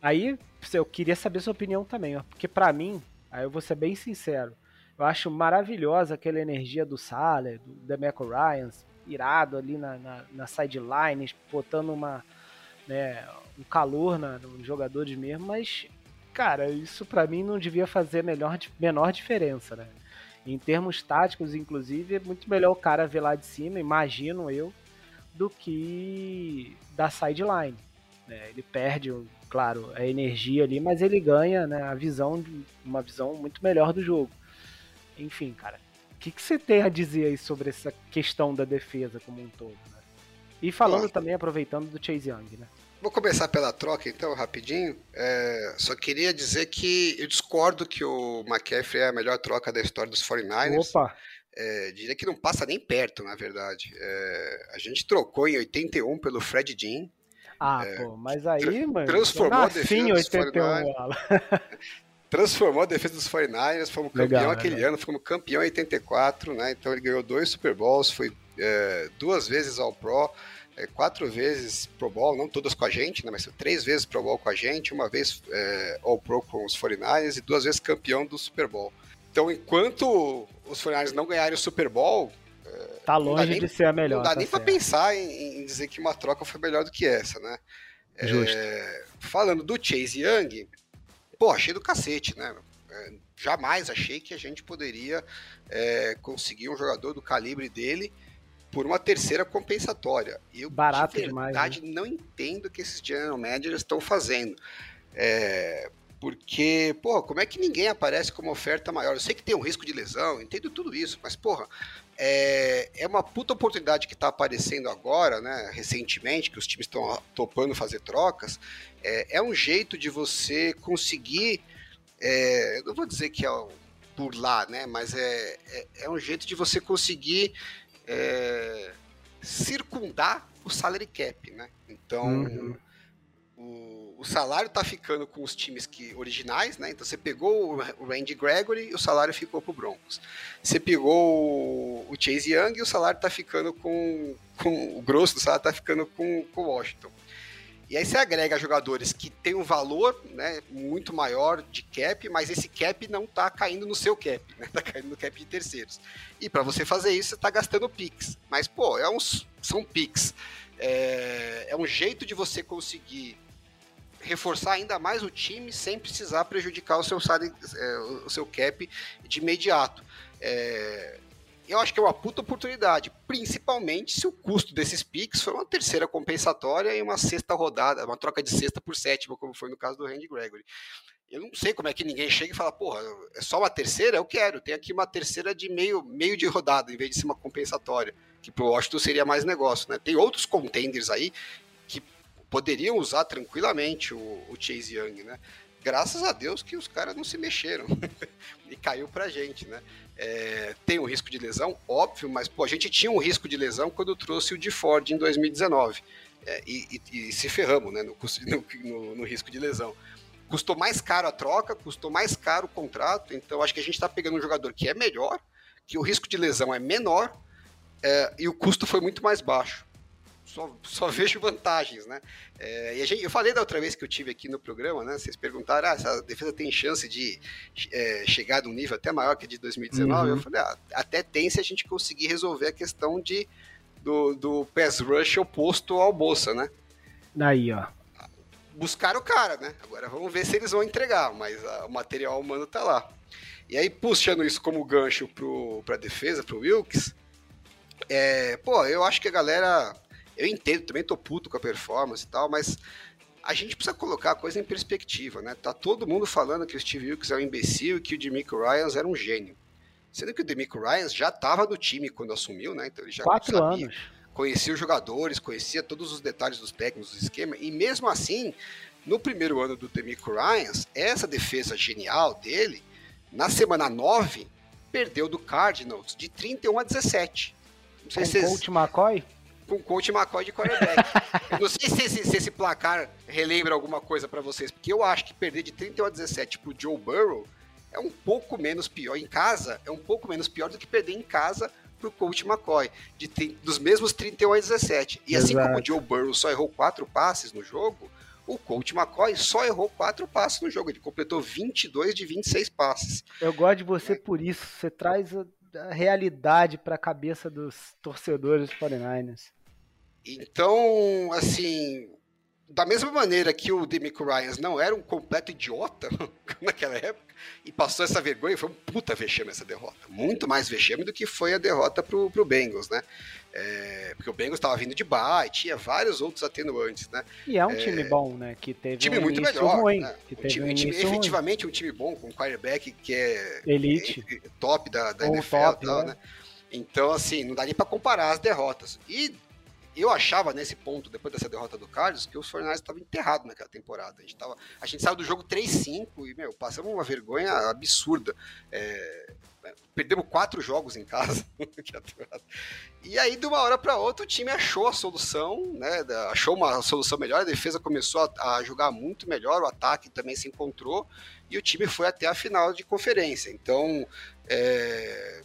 aí eu queria saber sua opinião também. Porque para mim, aí eu vou ser bem sincero, eu acho maravilhosa aquela energia do Saller, do Demeco Ryan, irado ali na, na, na sideline, botando uma, né, um calor na, nos jogadores mesmo, mas, cara, isso para mim não devia fazer melhor, menor diferença, né? Em termos táticos, inclusive, é muito melhor o cara ver lá de cima, imagino eu, do que da sideline. Né? Ele perde, claro, a energia ali, mas ele ganha né, a visão, uma visão muito melhor do jogo. Enfim, cara, o que, que você tem a dizer aí sobre essa questão da defesa como um todo? Né? E falando também, aproveitando do Chase Young, né? Vou começar pela troca, então, rapidinho. É, só queria dizer que eu discordo que o McCaffrey é a melhor troca da história dos 49ers. Opa! É, diria que não passa nem perto, na verdade. É, a gente trocou em 81 pelo Fred Jean. Ah, é, pô, mas aí, tra mano. Transformou a defesa dos 49ers. transformou a defesa dos 49ers, fomos campeão aquele legal. ano, fomos campeão em 84, né? Então ele ganhou dois Super Bowls, foi é, duas vezes ao Pro é, quatro vezes Pro Bowl, não todas com a gente, né, mas três vezes Pro Bowl com a gente, uma vez é, All Pro com os 49ers e duas vezes campeão do Super Bowl. Então, enquanto os 49ers não ganharem o Super Bowl, é, tá longe nem, de ser a melhor. Não dá tá nem para pensar em, em, dizer que uma troca foi melhor do que essa, né? Justo. É, falando do Chase Young, pô, achei do cacete, né? É, jamais achei que a gente poderia é, conseguir um jogador do calibre dele por uma terceira compensatória. Eu, Barato de verdade, demais, né? não entendo o que esses general managers estão fazendo. É, porque, porra, como é que ninguém aparece como oferta maior? Eu sei que tem um risco de lesão, entendo tudo isso, mas, porra, é, é uma puta oportunidade que está aparecendo agora, né, recentemente, que os times estão topando fazer trocas. É, é, um jeito de você conseguir, é, não vou dizer que é por lá, né, mas é, é, é um jeito de você conseguir é, circundar o salary cap, né? Então, uhum. o, o, salário está ficando com os times que originais, né? Então, você pegou o Randy Gregory e o salário ficou para o Broncos. Você pegou o Chase Young e o salário está ficando com, com o grosso do salário está ficando com o Washington. E aí você agrega jogadores que têm um valor né, muito maior de cap, mas esse cap não está caindo no seu cap, está né, caindo no cap de terceiros. E para você fazer isso, você está gastando pix. Mas, pô, é uns, são pix. É, é um jeito de você conseguir reforçar ainda mais o time sem precisar prejudicar o seu, é, o seu cap de imediato. É, eu acho que é uma puta oportunidade, principalmente se o custo desses picks for uma terceira compensatória e uma sexta rodada, uma troca de sexta por sétima, como foi no caso do Randy Gregory. Eu não sei como é que ninguém chega e fala, porra, é só uma terceira? Eu quero, tem aqui uma terceira de meio, meio de rodada, em vez de ser uma compensatória, que pro Washington seria mais negócio, né? Tem outros contenders aí que poderiam usar tranquilamente o, o Chase Young, né? Graças a Deus que os caras não se mexeram e caiu pra gente, né? É, tem um risco de lesão, óbvio, mas pô, a gente tinha um risco de lesão quando trouxe o de Ford em 2019. É, e, e, e, se ferramos né, no, no, no, risco de lesão. Custou mais caro a troca, custou mais caro o contrato, então acho que a gente está pegando um jogador que é melhor, que o risco de lesão é menor é, e o custo foi muito mais baixo só, só vejo vantagens, né? É, e gente, eu falei da outra vez que eu tive aqui no programa, né? Vocês perguntaram, ah, essa defesa tem chance de é, chegar num nível até maior que de 2019? Uhum. Eu falei, ah, até tem se a gente conseguir resolver a questão de, do, do pass rush oposto ao Bolsa, né? Daí, ó. Buscaram o cara, né? Agora vamos ver se eles vão entregar, mas a, o material humano tá lá. E aí, puxando isso como gancho para a defesa, para o Wilkes, é, pô, eu acho que a galera eu entendo, também tô puto com a performance e tal, mas a gente precisa colocar a coisa em perspectiva, né? Tá todo mundo falando que o Steve Wilkes é um imbecil e que o Demico Ryans era um gênio. Sendo que o Demico Ryans já estava no time quando assumiu, né? Então ele já Quatro sabia, anos. conhecia os jogadores, conhecia todos os detalhes dos técnicos, do esquema, e mesmo assim, no primeiro ano do Demico Ryans, essa defesa genial dele, na semana 9, perdeu do Cardinals de 31 a 17. Não sei Com se vocês... McCoy? Com Coach McCoy de quarterback. Eu não sei se esse, se esse placar relembra alguma coisa para vocês, porque eu acho que perder de 31 a 17 pro Joe Burrow é um pouco menos pior em casa, é um pouco menos pior do que perder em casa pro Coach McCoy, de, dos mesmos 31 a 17. E assim como o Joe Burrow só errou quatro passes no jogo, o Coach McCoy só errou quatro passes no jogo. Ele completou 22 de 26 passes. Eu gosto de você por isso. Você traz a, a realidade para a cabeça dos torcedores dos 49ers. Então, assim, da mesma maneira que o Demico Ryans não era um completo idiota naquela época e passou essa vergonha, foi um puta vexame essa derrota. Muito mais vexame do que foi a derrota pro, pro Bengals, né? É, porque o Bengals estava vindo de baixo, tinha vários outros atenuantes, né? E é um é, time bom, né? Que teve time um muito melhor, ruim. Né? Um time, um time efetivamente um time bom, com um quarterback que é elite, top da, da NFL top, e tal, né? né? Então, assim, não dá nem para comparar as derrotas. E eu achava nesse ponto, depois dessa derrota do Carlos, que os Fornais estavam enterrados naquela temporada. A gente, tava, a gente saiu do jogo 3-5 e, meu, passamos uma vergonha absurda. É, perdemos quatro jogos em casa. e aí, de uma hora para outra, o time achou a solução, né? Achou uma solução melhor, a defesa começou a, a jogar muito melhor, o ataque também se encontrou e o time foi até a final de conferência. Então, é,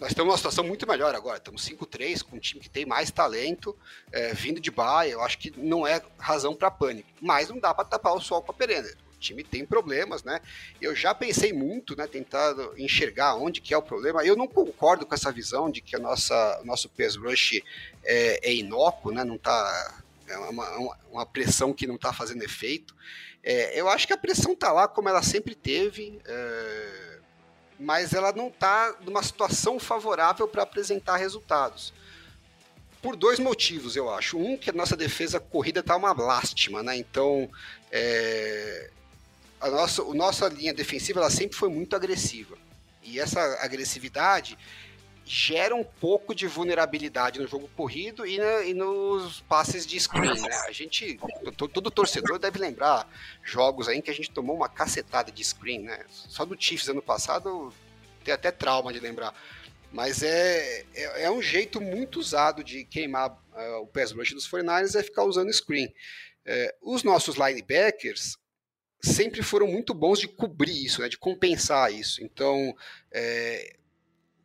nós estamos numa situação muito melhor agora. Estamos 5-3 com um time que tem mais talento, é, vindo de baia. Eu acho que não é razão para pânico. Mas não dá para tapar o sol com a perena. O time tem problemas, né? Eu já pensei muito, né? Tentado enxergar onde que é o problema. Eu não concordo com essa visão de que a nossa nosso pass rush é, é inócuo, né? Não tá é uma, uma, uma pressão que não está fazendo efeito. É, eu acho que a pressão está lá como ela sempre teve. É mas ela não está numa situação favorável para apresentar resultados. Por dois motivos, eu acho. Um, que a nossa defesa corrida está uma lástima, né? Então, é, a nossa, a nossa linha defensiva ela sempre foi muito agressiva. E essa agressividade gera um pouco de vulnerabilidade no jogo corrido e, na, e nos passes de screen. Né? A gente, todo torcedor deve lembrar jogos aí em que a gente tomou uma cacetada de screen. Né? Só do Chiefs ano passado tem até trauma de lembrar. Mas é, é, é um jeito muito usado de queimar uh, o pass rush dos 49ers é ficar usando screen. É, os nossos linebackers sempre foram muito bons de cobrir isso, né, de compensar isso. Então, é,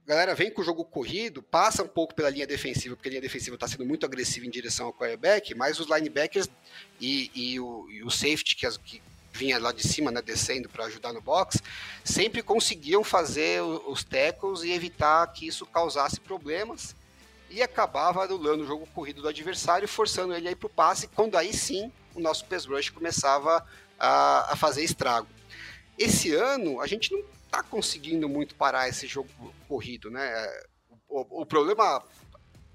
galera vem com o jogo corrido, passa um pouco pela linha defensiva, porque a linha defensiva está sendo muito agressiva em direção ao quarterback, mas os linebackers e, e, o, e o, safety, que, as, que, vinha lá de cima, né, descendo para ajudar no box, sempre conseguiam fazer os tackles e evitar que isso causasse problemas e acabava anulando o jogo corrido do adversário, forçando ele aí para o passe, quando aí sim o nosso pass rush começava a, a fazer estrago. Esse ano a gente não está conseguindo muito parar esse jogo corrido, né? O, o, problema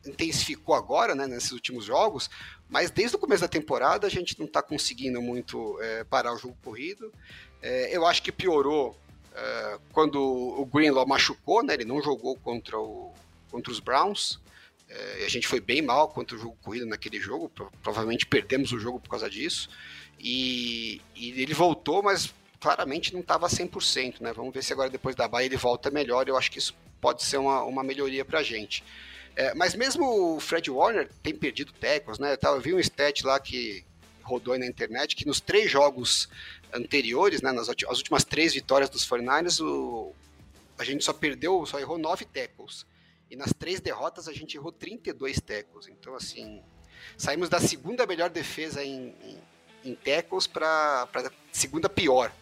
intensificou agora, né, nesses últimos jogos, mas desde o começo da temporada a gente não está conseguindo muito é, parar o jogo corrido. É, eu acho que piorou é, quando o Greenlaw machucou, né? Ele não jogou contra, o, contra os Browns. É, a gente foi bem mal contra o jogo corrido naquele jogo, provavelmente perdemos o jogo por causa disso. E, e ele voltou, mas claramente não estava 100%, né? Vamos ver se agora depois da Bahia ele volta melhor. Eu acho que isso pode ser uma, uma melhoria para a gente. É, mas mesmo o Fred Warner tem perdido tecos, né? Eu vi um stat lá que rodou na internet que nos três jogos anteriores, né, nas as últimas três vitórias dos 49ers, o, a gente só perdeu, só errou nove tackles. E nas três derrotas a gente errou 32 tackles. Então, assim, saímos da segunda melhor defesa em, em, em para a segunda pior?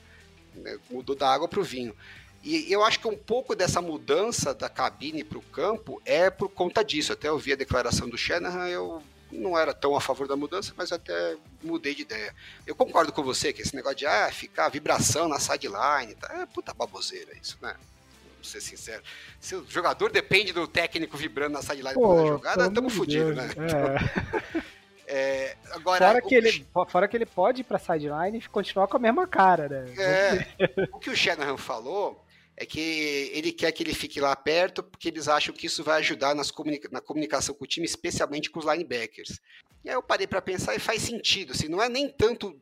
Mudou da água para o vinho. E eu acho que um pouco dessa mudança da cabine para o campo é por conta disso. Até eu vi a declaração do Shanahan, eu não era tão a favor da mudança, mas até mudei de ideia. Eu concordo com você que esse negócio de ah, ficar vibração na sideline, tá, é puta baboseira isso, né? Vou ser sincero. Se o jogador depende do técnico vibrando na sideline para jogada, estamos fodidos, né? É. É, agora, fora, que ele, fora que ele pode ir pra sideline e continuar com a mesma cara, né? É, o que o Shanahan falou é que ele quer que ele fique lá perto, porque eles acham que isso vai ajudar nas comunica na comunicação com o time, especialmente com os linebackers. E aí eu parei para pensar e faz sentido, assim, não é nem tanto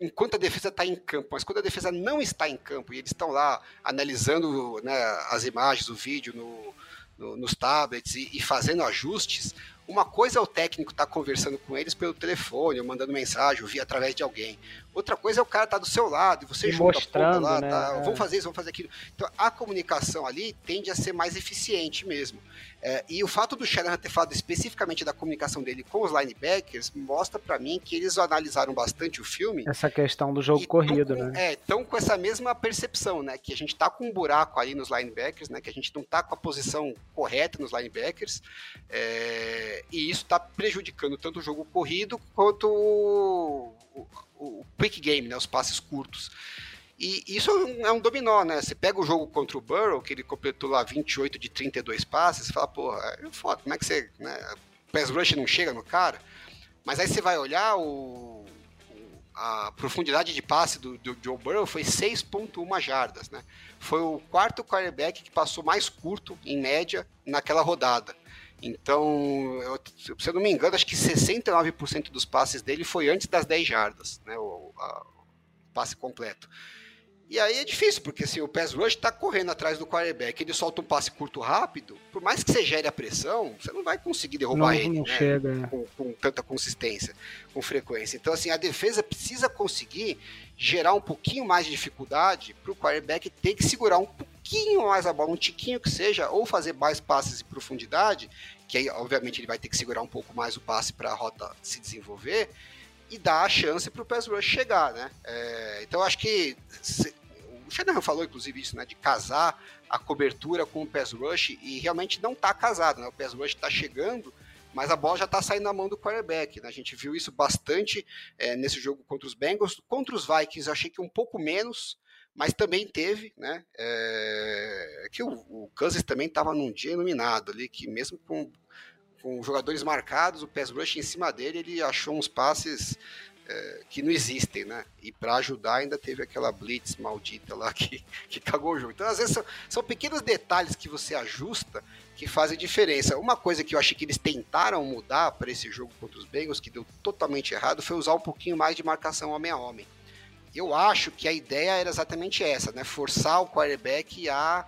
enquanto a defesa está em campo, mas quando a defesa não está em campo e eles estão lá analisando né, as imagens, o vídeo no, no, nos tablets e, e, fazendo ajustes, uma coisa é o técnico estar tá conversando com eles pelo telefone, ou mandando mensagem, ou via através de alguém. Outra coisa é o cara estar tá do seu lado, e você e junta mostrando, lá, né? tá, é. vamos fazer isso, vamos fazer aquilo. Então a comunicação ali tende a ser mais eficiente mesmo. É, e o fato do Shanahan ter falado especificamente da comunicação dele com os linebackers mostra para mim que eles analisaram bastante o filme. Essa questão do jogo corrido, com, né? É, estão com essa mesma percepção, né? Que a gente tá com um buraco ali nos linebackers, né? Que a gente não tá com a posição correta nos linebackers. É, e isso está prejudicando tanto o jogo corrido quanto o, o, quick game, né? Os passes curtos. E isso é um dominó, né? Você pega o jogo contra o Burrow, que ele completou lá 28 de 32 passes, você fala, porra, é foda, como é que você. Né? O pass rush não chega no cara? Mas aí você vai olhar o, a profundidade de passe do, do Joe Burrow foi 6.1 jardas, né? Foi o quarto quarterback que passou mais curto, em média, naquela rodada. Então, eu, se eu não me engano, acho que 69% dos passes dele foi antes das 10 jardas, né, o, a, o passe completo. E aí é difícil, porque assim, o pass rush está correndo atrás do quarterback, ele solta um passe curto rápido, por mais que você gere a pressão, você não vai conseguir derrubar não, ele não né, chega. é. com, com tanta consistência, com frequência. Então, assim, a defesa precisa conseguir gerar um pouquinho mais de dificuldade para o quarterback ter que segurar um pouquinho mais a bola, um tiquinho que seja, ou fazer mais passes em profundidade, que aí, obviamente, ele vai ter que segurar um pouco mais o passe para a rota se desenvolver, e dar a chance para o pass rush chegar, né? É, então, acho que se, o Shanahan falou, inclusive, isso, né? De casar a cobertura com o pass rush, e realmente não está casado, né? O pass rush está chegando, mas a bola já está saindo na mão do quarterback. Né? A gente viu isso bastante é, nesse jogo contra os Bengals. Contra os Vikings, eu achei que um pouco menos, mas também teve, né? É, que o, o Kansas também estava num dia iluminado ali, que mesmo com, com jogadores marcados, o pass rush em cima dele, ele achou uns passes é, que não existem, né? E para ajudar ainda teve aquela blitz maldita lá que, que cagou o jogo. Então, às vezes, são, são pequenos detalhes que você ajusta que fazem diferença. Uma coisa que eu achei que eles tentaram mudar para esse jogo contra os Bengals, que deu totalmente errado, foi usar um pouquinho mais de marcação homem a homem. Eu acho que a ideia era exatamente essa, né? Forçar o quarterback a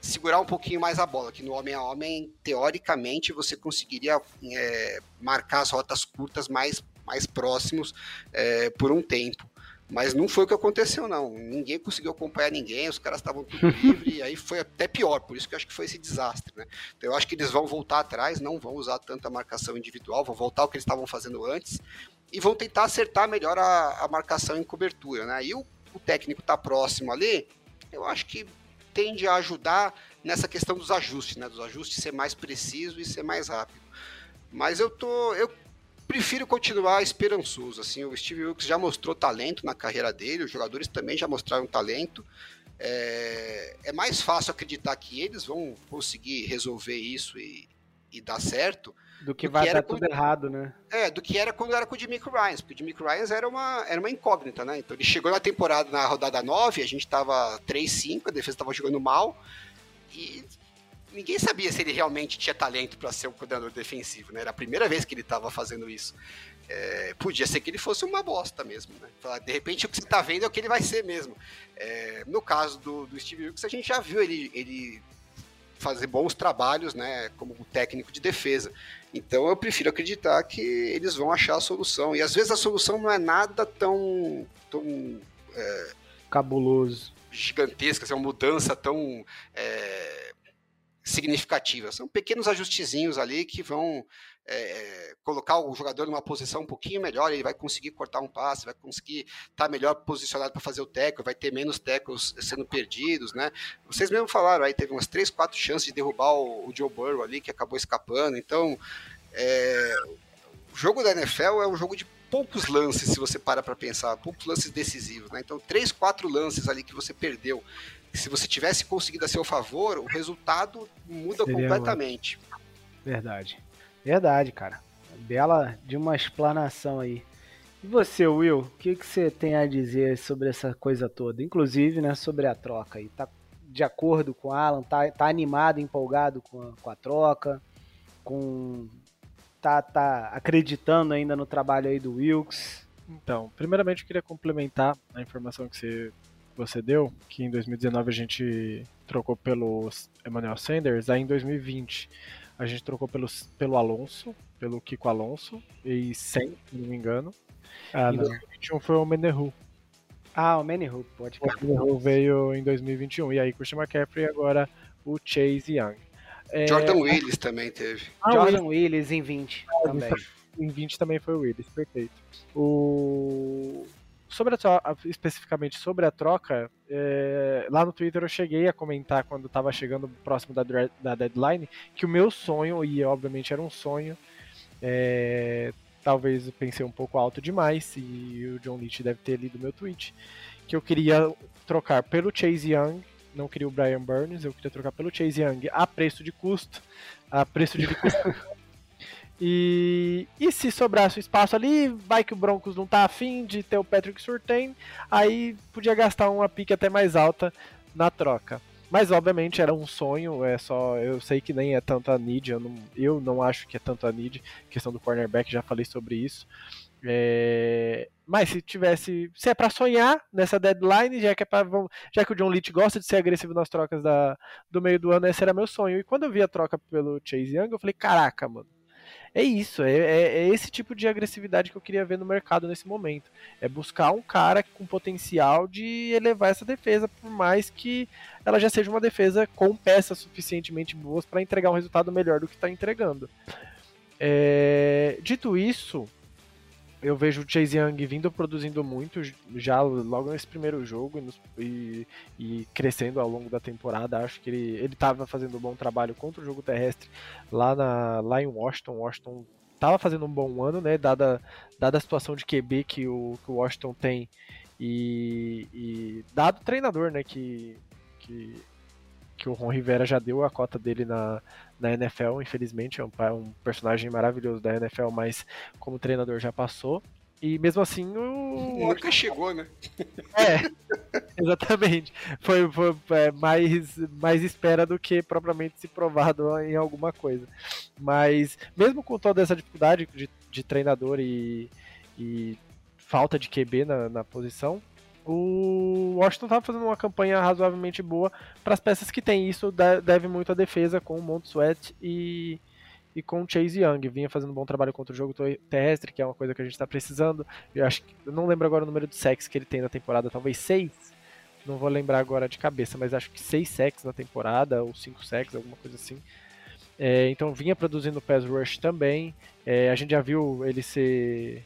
segurar um pouquinho mais a bola, que no homem a homem, teoricamente, você conseguiria é, marcar as rotas curtas mais, mais próximos é, por um tempo. Mas não foi o que aconteceu, não. Ninguém conseguiu acompanhar ninguém, os caras estavam tudo livre, e aí foi até pior, por isso que eu acho que foi esse desastre, né? Então eu acho que eles vão voltar atrás, não vão usar tanta marcação individual, vão voltar ao que eles estavam fazendo antes, e vão tentar acertar melhor a, a marcação em cobertura, né? E o, o técnico tá próximo ali, eu acho que tende a ajudar nessa questão dos ajustes, né? Dos ajustes ser mais preciso e ser mais rápido. Mas eu tô. Eu prefiro continuar esperançoso. Assim, o Steve Wilkes já mostrou talento na carreira dele, os jogadores também já mostraram talento. É, é mais fácil acreditar que eles vão conseguir resolver isso e, e dar certo. Do que do vai que dar tudo errado, né? É, do que era quando era com o Jimmy Ryan, porque o Jimmy Ryan era uma, era uma incógnita, né? Então ele chegou na temporada, na rodada 9, a gente tava 3-5, a defesa tava jogando mal, e ninguém sabia se ele realmente tinha talento para ser um coordenador defensivo, né? Era a primeira vez que ele estava fazendo isso. É, podia ser que ele fosse uma bosta mesmo, né? De repente o que você está vendo é o que ele vai ser mesmo. É, no caso do, do Steve Wilkes, a gente já viu ele, ele fazer bons trabalhos, né? Como técnico de defesa. Então eu prefiro acreditar que eles vão achar a solução. E às vezes a solução não é nada tão. tão é, cabuloso. Gigantesca, assim, uma mudança tão. É, significativa. São pequenos ajustezinhos ali que vão é, colocar o jogador numa posição um pouquinho melhor, ele vai conseguir cortar um passe, vai conseguir estar tá melhor posicionado para fazer o teco, vai ter menos tecos sendo perdidos, né? Vocês mesmo falaram aí, teve umas 3, 4 chances de derrubar o, o Joe Burrow ali, que acabou escapando, então é, o jogo da NFL é um jogo de poucos lances, se você para para pensar, poucos lances decisivos, né? Então, três, quatro lances ali que você perdeu se você tivesse conseguido a seu favor, o resultado muda Seria completamente. Uma... Verdade. Verdade, cara. Bela de uma explanação aí. E você, Will, o que, que você tem a dizer sobre essa coisa toda? Inclusive, né, sobre a troca aí. Tá de acordo com o Alan? Tá, tá animado, empolgado com a, com a troca? Com tá, tá acreditando ainda no trabalho aí do Wilkes? Então, primeiramente eu queria complementar a informação que você você deu, que em 2019 a gente trocou pelo Emmanuel Sanders, aí em 2020 a gente trocou pelo, pelo Alonso, pelo Kiko Alonso, e 100, se não me engano. Ah, em 2021 foi o Menehu. Ah, o Menehu, pode O Menehu veio em 2021, e aí Christian McCaffrey agora o Chase Young. É... Jordan Willis também teve. Ah, Jordan Willis em 20 ah, também. Em 20 também foi o Willis, perfeito. O sobre a, especificamente sobre a troca, é, lá no Twitter eu cheguei a comentar quando estava chegando próximo da, da, deadline que o meu sonho, e obviamente era um sonho, é, talvez eu pensei um pouco alto demais, e o John Leach deve ter lido meu tweet, que eu queria trocar pelo Chase Young, não queria o Brian Burns, eu queria trocar pelo Chase Young a preço de custo, a preço de custo E, e se sobrasse espaço ali, vai que o Broncos não tá afim de ter o Patrick Surtain, aí podia gastar uma pique até mais alta na troca. Mas obviamente era um sonho, é só. Eu sei que nem é tanto a need, eu não, eu não acho que é tanto a need. Questão do cornerback, já falei sobre isso. É, mas se tivesse. Se é para sonhar nessa deadline, já que, é já que o John Leach gosta de ser agressivo nas trocas da, do meio do ano, esse era meu sonho. E quando eu vi a troca pelo Chase Young, eu falei: caraca, mano. É isso, é, é, é, esse tipo de agressividade que eu queria ver no mercado nesse momento. É buscar um cara com potencial de elevar essa defesa, por mais que ela já seja uma defesa com peças suficientemente boas para entregar um resultado melhor do que está entregando. É, dito isso, eu vejo o Chase Young vindo produzindo muito já logo nesse primeiro jogo e, e, crescendo ao longo da temporada. Acho que ele estava fazendo um bom trabalho contra o jogo terrestre lá, na, lá em Washington. Washington estava fazendo um bom ano, né? Dada, dada a situação de QB que o, que o Washington tem e, e dado o treinador, né? Que, que, que o Ron Rivera já deu a cota dele na, na NFL, infelizmente, é um, um, personagem maravilhoso da NFL, mas como treinador já passou. E mesmo assim o. Nunca chegou, né? É, exatamente. Foi, foi é, mais, mais espera do que propriamente se provado em alguma coisa. Mas mesmo com toda essa dificuldade de, de treinador e, e falta de QB na, na posição, o Washington estava fazendo uma campanha razoavelmente boa para as peças que tem. Isso deve muito à defesa com o Mont Sweat e, e com o Chase Young. Vinha fazendo um bom trabalho contra o jogo terrestre, que é uma coisa que a gente está precisando. Eu acho que, eu não lembro agora o número de sacks que ele tem na temporada, talvez seis. Não vou lembrar agora de cabeça, mas acho que seis sacks na temporada, ou cinco sacks, alguma coisa assim. É, então vinha produzindo pass rush também. É, a gente já viu ele ser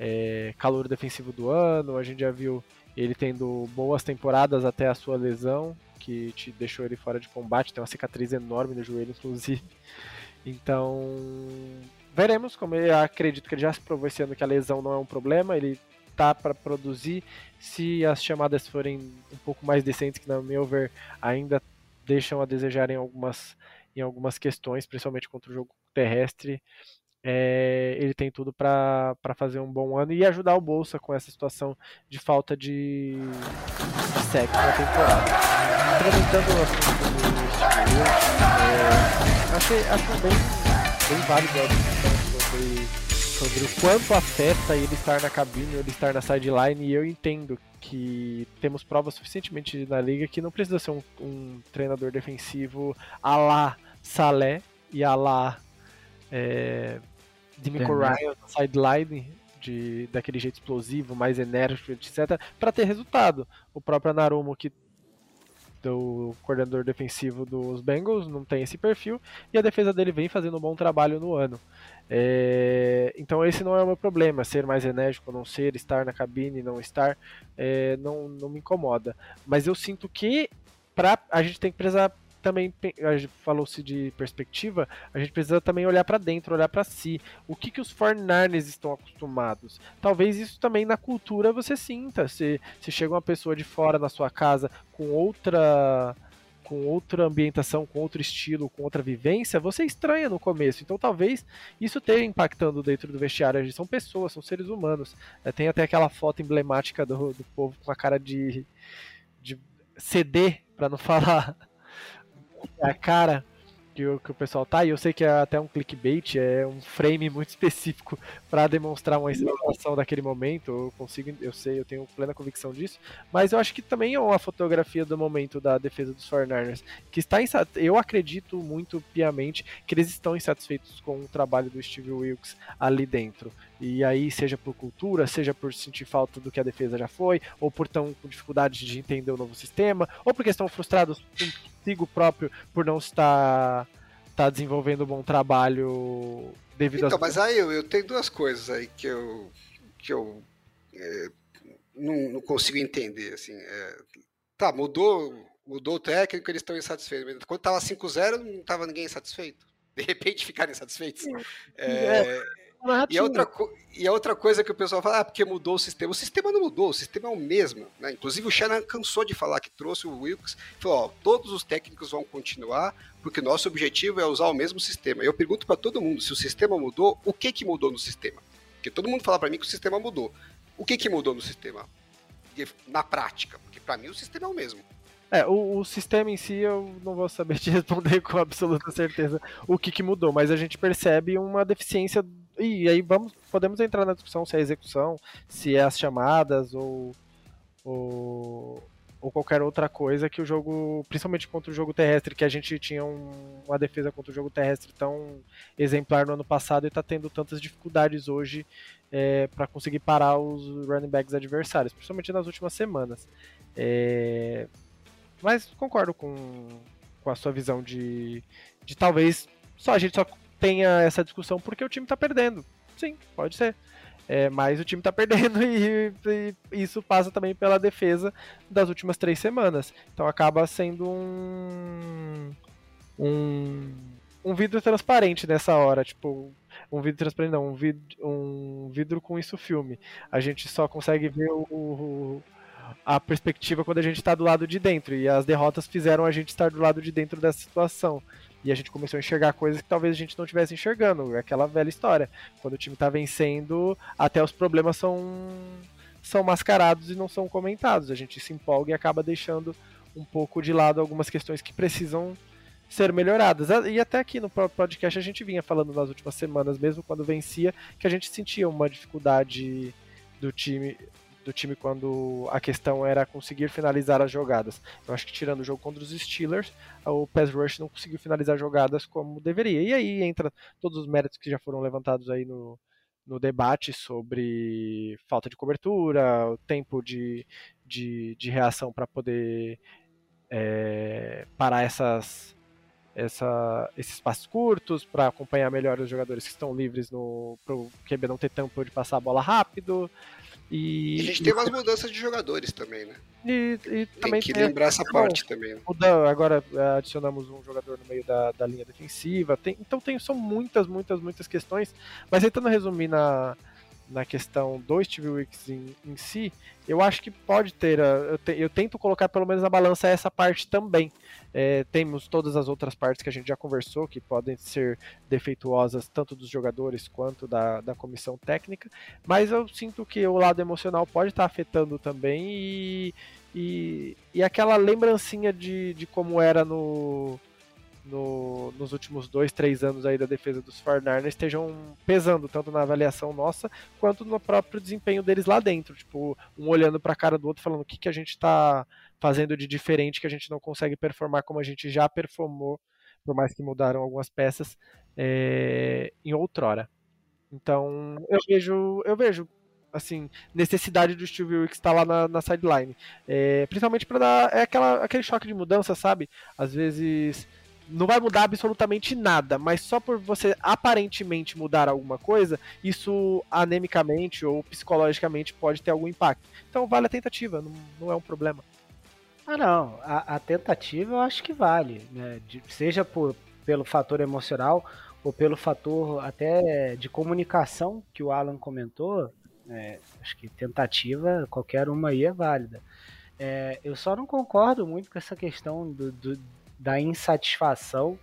é, calor defensivo do ano, a gente já viu ele tendo boas temporadas até a sua lesão, que te deixou ele fora de combate, tem uma cicatriz enorme no joelho, inclusive. Então, veremos como eu acredito que ele já se provou esse ano que a lesão não é um problema, ele tá para produzir. Se as chamadas forem um pouco mais decentes, que na meu ver ainda deixam a desejar em algumas, em algumas questões, principalmente contra o jogo terrestre, é, ele tem tudo para fazer um bom ano e ajudar o Bolsa com essa situação de falta de, de sexo na temporada. Implementando o assunto do é, bem, bem válido a discussão sobre, sobre o quanto afeta ele estar na cabine ou ele estar na sideline e eu entendo que temos provas suficientemente na liga que não precisa ser um, um treinador defensivo a lá Salé e a lá é, Demico é, Ryan no sideline, de, daquele jeito explosivo, mais enérgico, etc., para ter resultado. O próprio Narumo, que do coordenador defensivo dos Bengals, não tem esse perfil, e a defesa dele vem fazendo um bom trabalho no ano. É, então esse não é o meu problema, ser mais enérgico ou não ser, estar na cabine não estar, é, não, não me incomoda. Mas eu sinto que pra, a gente tem que prezar também falou-se de perspectiva, a gente precisa também olhar para dentro, olhar para si. O que, que os foreigners estão acostumados? Talvez isso também na cultura você sinta. Se, se chega uma pessoa de fora na sua casa com outra com outra ambientação, com outro estilo, com outra vivência, você estranha no começo. Então talvez isso esteja impactando dentro do vestiário. São pessoas, são seres humanos. É, tem até aquela foto emblemática do, do povo com a cara de, de CD, para não falar a cara que o, que o pessoal tá, e eu sei que é até um clickbait, é um frame muito específico para demonstrar uma situação daquele momento. Eu consigo, eu sei, eu tenho plena convicção disso, mas eu acho que também é uma fotografia do momento da defesa dos 49ers, que está eu acredito muito piamente que eles estão insatisfeitos com o trabalho do Steve Wilkes ali dentro. E aí, seja por cultura, seja por sentir falta do que a defesa já foi, ou por estão com dificuldade de entender o novo sistema, ou porque estão frustrados consigo próprio por não estar, estar desenvolvendo um bom trabalho devido então, mas aí eu, eu tenho duas coisas aí que eu, que eu é, não, não, consigo entender. Assim, é, tá, mudou, mudou o técnico, eles estão insatisfeitos. Quando estava 5-0, não estava ninguém satisfeito. De repente ficaram insatisfeitos. É, é e, a outra, e a outra coisa que o pessoal fala, ah, porque mudou o sistema. O sistema não mudou, o sistema é o mesmo. Né? Inclusive o Shannon cansou de falar que trouxe o Wilkes, falou, ó, todos os técnicos vão continuar, porque nosso objetivo é usar o mesmo sistema. Eu pergunto para todo mundo, se o sistema mudou, o que que mudou no sistema? Porque todo mundo fala para mim que o sistema mudou. O que que mudou no sistema? Na prática, porque para mim o sistema é o mesmo. É, o, o, sistema em si eu não vou saber te responder com absoluta certeza o que, que mudou, mas a gente percebe uma deficiência. E aí vamos, podemos entrar na discussão se é execução, se é as chamadas ou, ou, ou qualquer outra coisa que o jogo, principalmente contra o jogo terrestre, que a gente tinha um, uma defesa contra o jogo terrestre tão exemplar no ano passado e está tendo tantas dificuldades hoje é, para conseguir parar os running backs adversários, principalmente nas últimas semanas. É, mas concordo com, com a sua visão de, de talvez só a gente só tenha essa discussão porque o time tá perdendo. Sim, pode ser. É, mas o time tá perdendo e, e, isso passa também pela defesa das últimas três semanas. Então acaba sendo um. um, um vidro transparente nessa hora. Tipo, um vidro transparente, não, um vidro, um vidro com isso filme. A gente só consegue ver o, a perspectiva quando a gente está do lado de dentro. E as derrotas fizeram a gente estar do lado de dentro dessa situação. E a gente começou a enxergar coisas que talvez a gente não estivesse enxergando. Aquela velha história. Quando o time está vencendo, até os problemas são, são mascarados e não são comentados. A gente se empolga e acaba deixando um pouco de lado algumas questões que precisam ser melhoradas. E até aqui no podcast a gente vinha falando nas últimas semanas, mesmo quando vencia, que a gente sentia uma dificuldade do time do time quando a questão era conseguir finalizar as jogadas. Eu acho que tirando o jogo contra os Steelers, o pass rush não conseguiu finalizar jogadas como deveria. E aí entra todos os méritos que já foram levantados aí no, no debate sobre falta de cobertura, o tempo de, de, de reação para poder é, parar essas, essa, esses passos curtos, para acompanhar melhor os jogadores que estão livres no o QB não ter tempo de passar a bola rápido. E, a gente tem umas mudanças de jogadores também, né? E, e também tem que lembrar essa parte também. Né? Muda, agora é, adicionamos um jogador no meio da, da linha defensiva. Tem, então tem, são muitas, muitas, muitas questões. Mas tentando resumir na, na questão do Steve Wicks em, em si, eu acho que pode ter. Eu, te, eu, tento colocar pelo menos na balança essa parte também. É, temos todas as outras partes que a gente já conversou, que podem ser defeituosas tanto dos jogadores quanto da, da comissão técnica, mas eu sinto que o lado emocional pode estar afetando também e, e, e aquela lembrancinha de, de como era no, no, nos últimos dois, três anos aí da defesa dos 49 estejam pesando tanto na avaliação nossa quanto no próprio desempenho deles lá dentro. Tipo, um olhando para a cara do outro falando o que, que a gente está fazendo de diferente que a gente não consegue performar como a gente já performou, por mais que mudaram algumas peças, é, em outrora. Então, eu vejo, eu vejo assim, necessidade do Steve Wilkes estar lá na, na sideline. É, principalmente para dar é aquela, aquele choque de mudança, sabe? Às vezes não vai mudar absolutamente nada, mas só por você aparentemente mudar alguma coisa, isso anemicamente ou psicologicamente pode ter algum impacto. Então vale a tentativa, não, não é um problema. Ah, não. A, a tentativa eu acho que vale, né? De, seja por, pelo fator emocional ou pelo fator até de comunicação que o Alan comentou. É, acho que tentativa, qualquer uma aí é válida. É, eu só não concordo muito com essa questão do, do da insatisfação.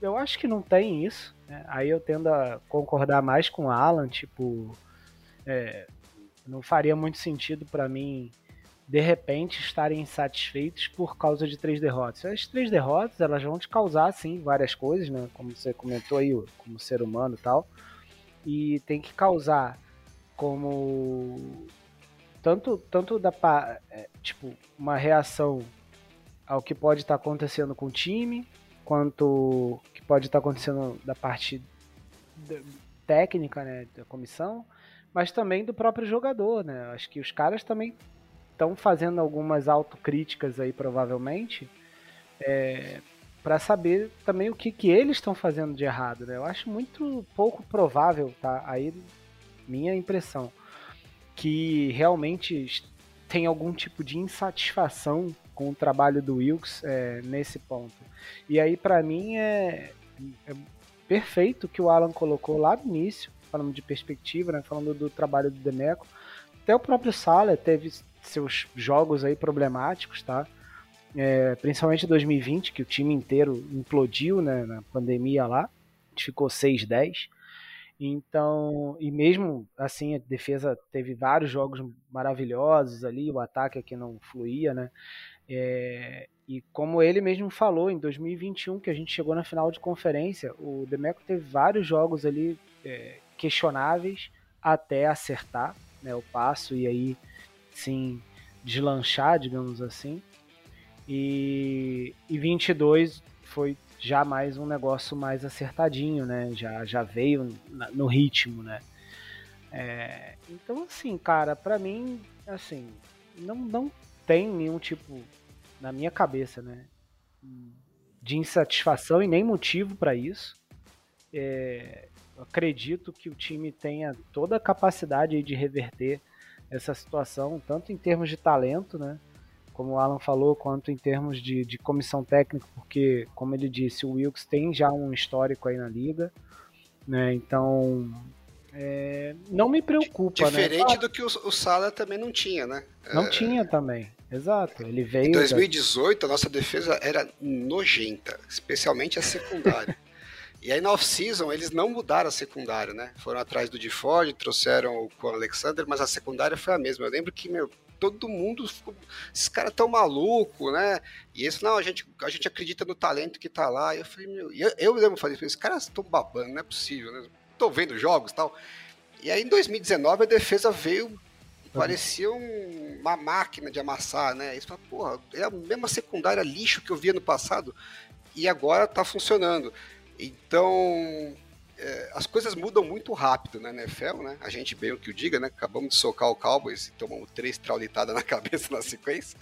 Eu acho que não tem isso. Né? Aí eu tendo a concordar mais com o Alan, tipo, é, não faria muito sentido para mim de repente estarem insatisfeitos por causa de três derrotas. As três derrotas elas vão te causar sim várias coisas, né? Como você comentou aí, como ser humano e tal. E tem que causar como tanto tanto da é, tipo uma reação ao que pode estar tá acontecendo com o time, quanto que pode estar tá acontecendo da parte técnica, né, da comissão, mas também do próprio jogador, né? Acho que os caras também estão fazendo algumas autocríticas aí, provavelmente, é, para saber também o que, que eles estão fazendo de errado, né? Eu acho muito pouco provável, tá? Aí, minha impressão, que realmente tem algum tipo de insatisfação com o trabalho do Wilkes é, nesse ponto. E aí, para mim, é, é, perfeito que o Alan colocou lá no início, falando de perspectiva, né, falando do trabalho do Demeco. Até o próprio Sala teve seus jogos aí problemáticos, tá? É, principalmente em 2020, que o time inteiro implodiu né, na pandemia lá, ficou 6-10. Então, e mesmo assim, a defesa teve vários jogos maravilhosos ali, o ataque aqui não fluía, né? É, e como ele mesmo falou, em 2021, que a gente chegou na final de conferência, o Demeco teve vários jogos ali é, questionáveis até acertar né, o passo e aí sim deslanchar, digamos assim. E, e 22 foi já mais um negócio mais acertadinho, né? Já, já veio no ritmo, né? É, então, assim, cara, para mim, assim, não, não tem nenhum tipo, na minha cabeça, né? De insatisfação e nem motivo para isso. É, acredito que o time tenha toda a capacidade de reverter essa situação, tanto em termos de talento, né? Como o Alan falou, quanto em termos de, de comissão técnica, porque, como ele disse, o Wilkes tem já um histórico aí na liga, né? Então, é, não me preocupa, né? Diferente né? do que o, o Sala também não tinha, né? Não é... tinha também, exato. Ele veio. Em 2018, da... a nossa defesa era nojenta, especialmente a secundária. E aí na off-season eles não mudaram a secundária, né? Foram atrás do DeFord, trouxeram o Alexander, mas a secundária foi a mesma. Eu lembro que, meu, todo mundo ficou, esses caras tão maluco, né? E eles, não, a gente, a gente acredita no talento que tá lá. E eu falei, meu, eu, eu lembro, falei, esses caras estão babando, não é possível, né? Tô vendo jogos e tal. E aí em 2019 a defesa veio, parecia um, uma máquina de amassar, né? Fala, porra, é a mesma secundária lixo que eu via no passado e agora tá funcionando. Então, é, as coisas mudam muito rápido na NFL, né? A gente bem o que o diga, né? Acabamos de socar o Cowboys e tomamos três traulitadas na cabeça na sequência.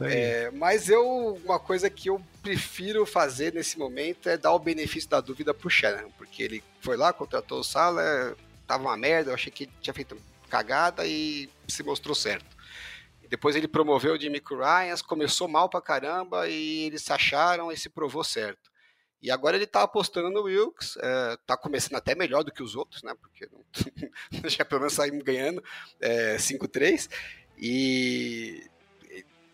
É, mas eu, uma coisa que eu prefiro fazer nesse momento é dar o benefício da dúvida pro Shannon, porque ele foi lá, contratou o Sala, tava uma merda, eu achei que tinha feito cagada e se mostrou certo. Depois ele promoveu o Jimmy Ryan, começou mal pra caramba e eles se acharam e se provou certo. E agora ele está apostando no Wilkes, está é, começando até melhor do que os outros, né? Porque não, já pelo menos saímos ganhando é, 5-3. E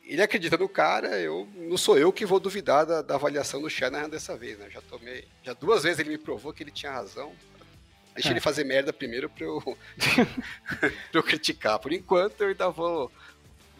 ele acredita no cara, eu não sou eu que vou duvidar da, da avaliação do Shanahan dessa vez, né? Já tomei. Já duas vezes ele me provou que ele tinha razão. Deixa é. ele fazer merda primeiro para eu, pra eu criticar. Por enquanto, eu ainda vou,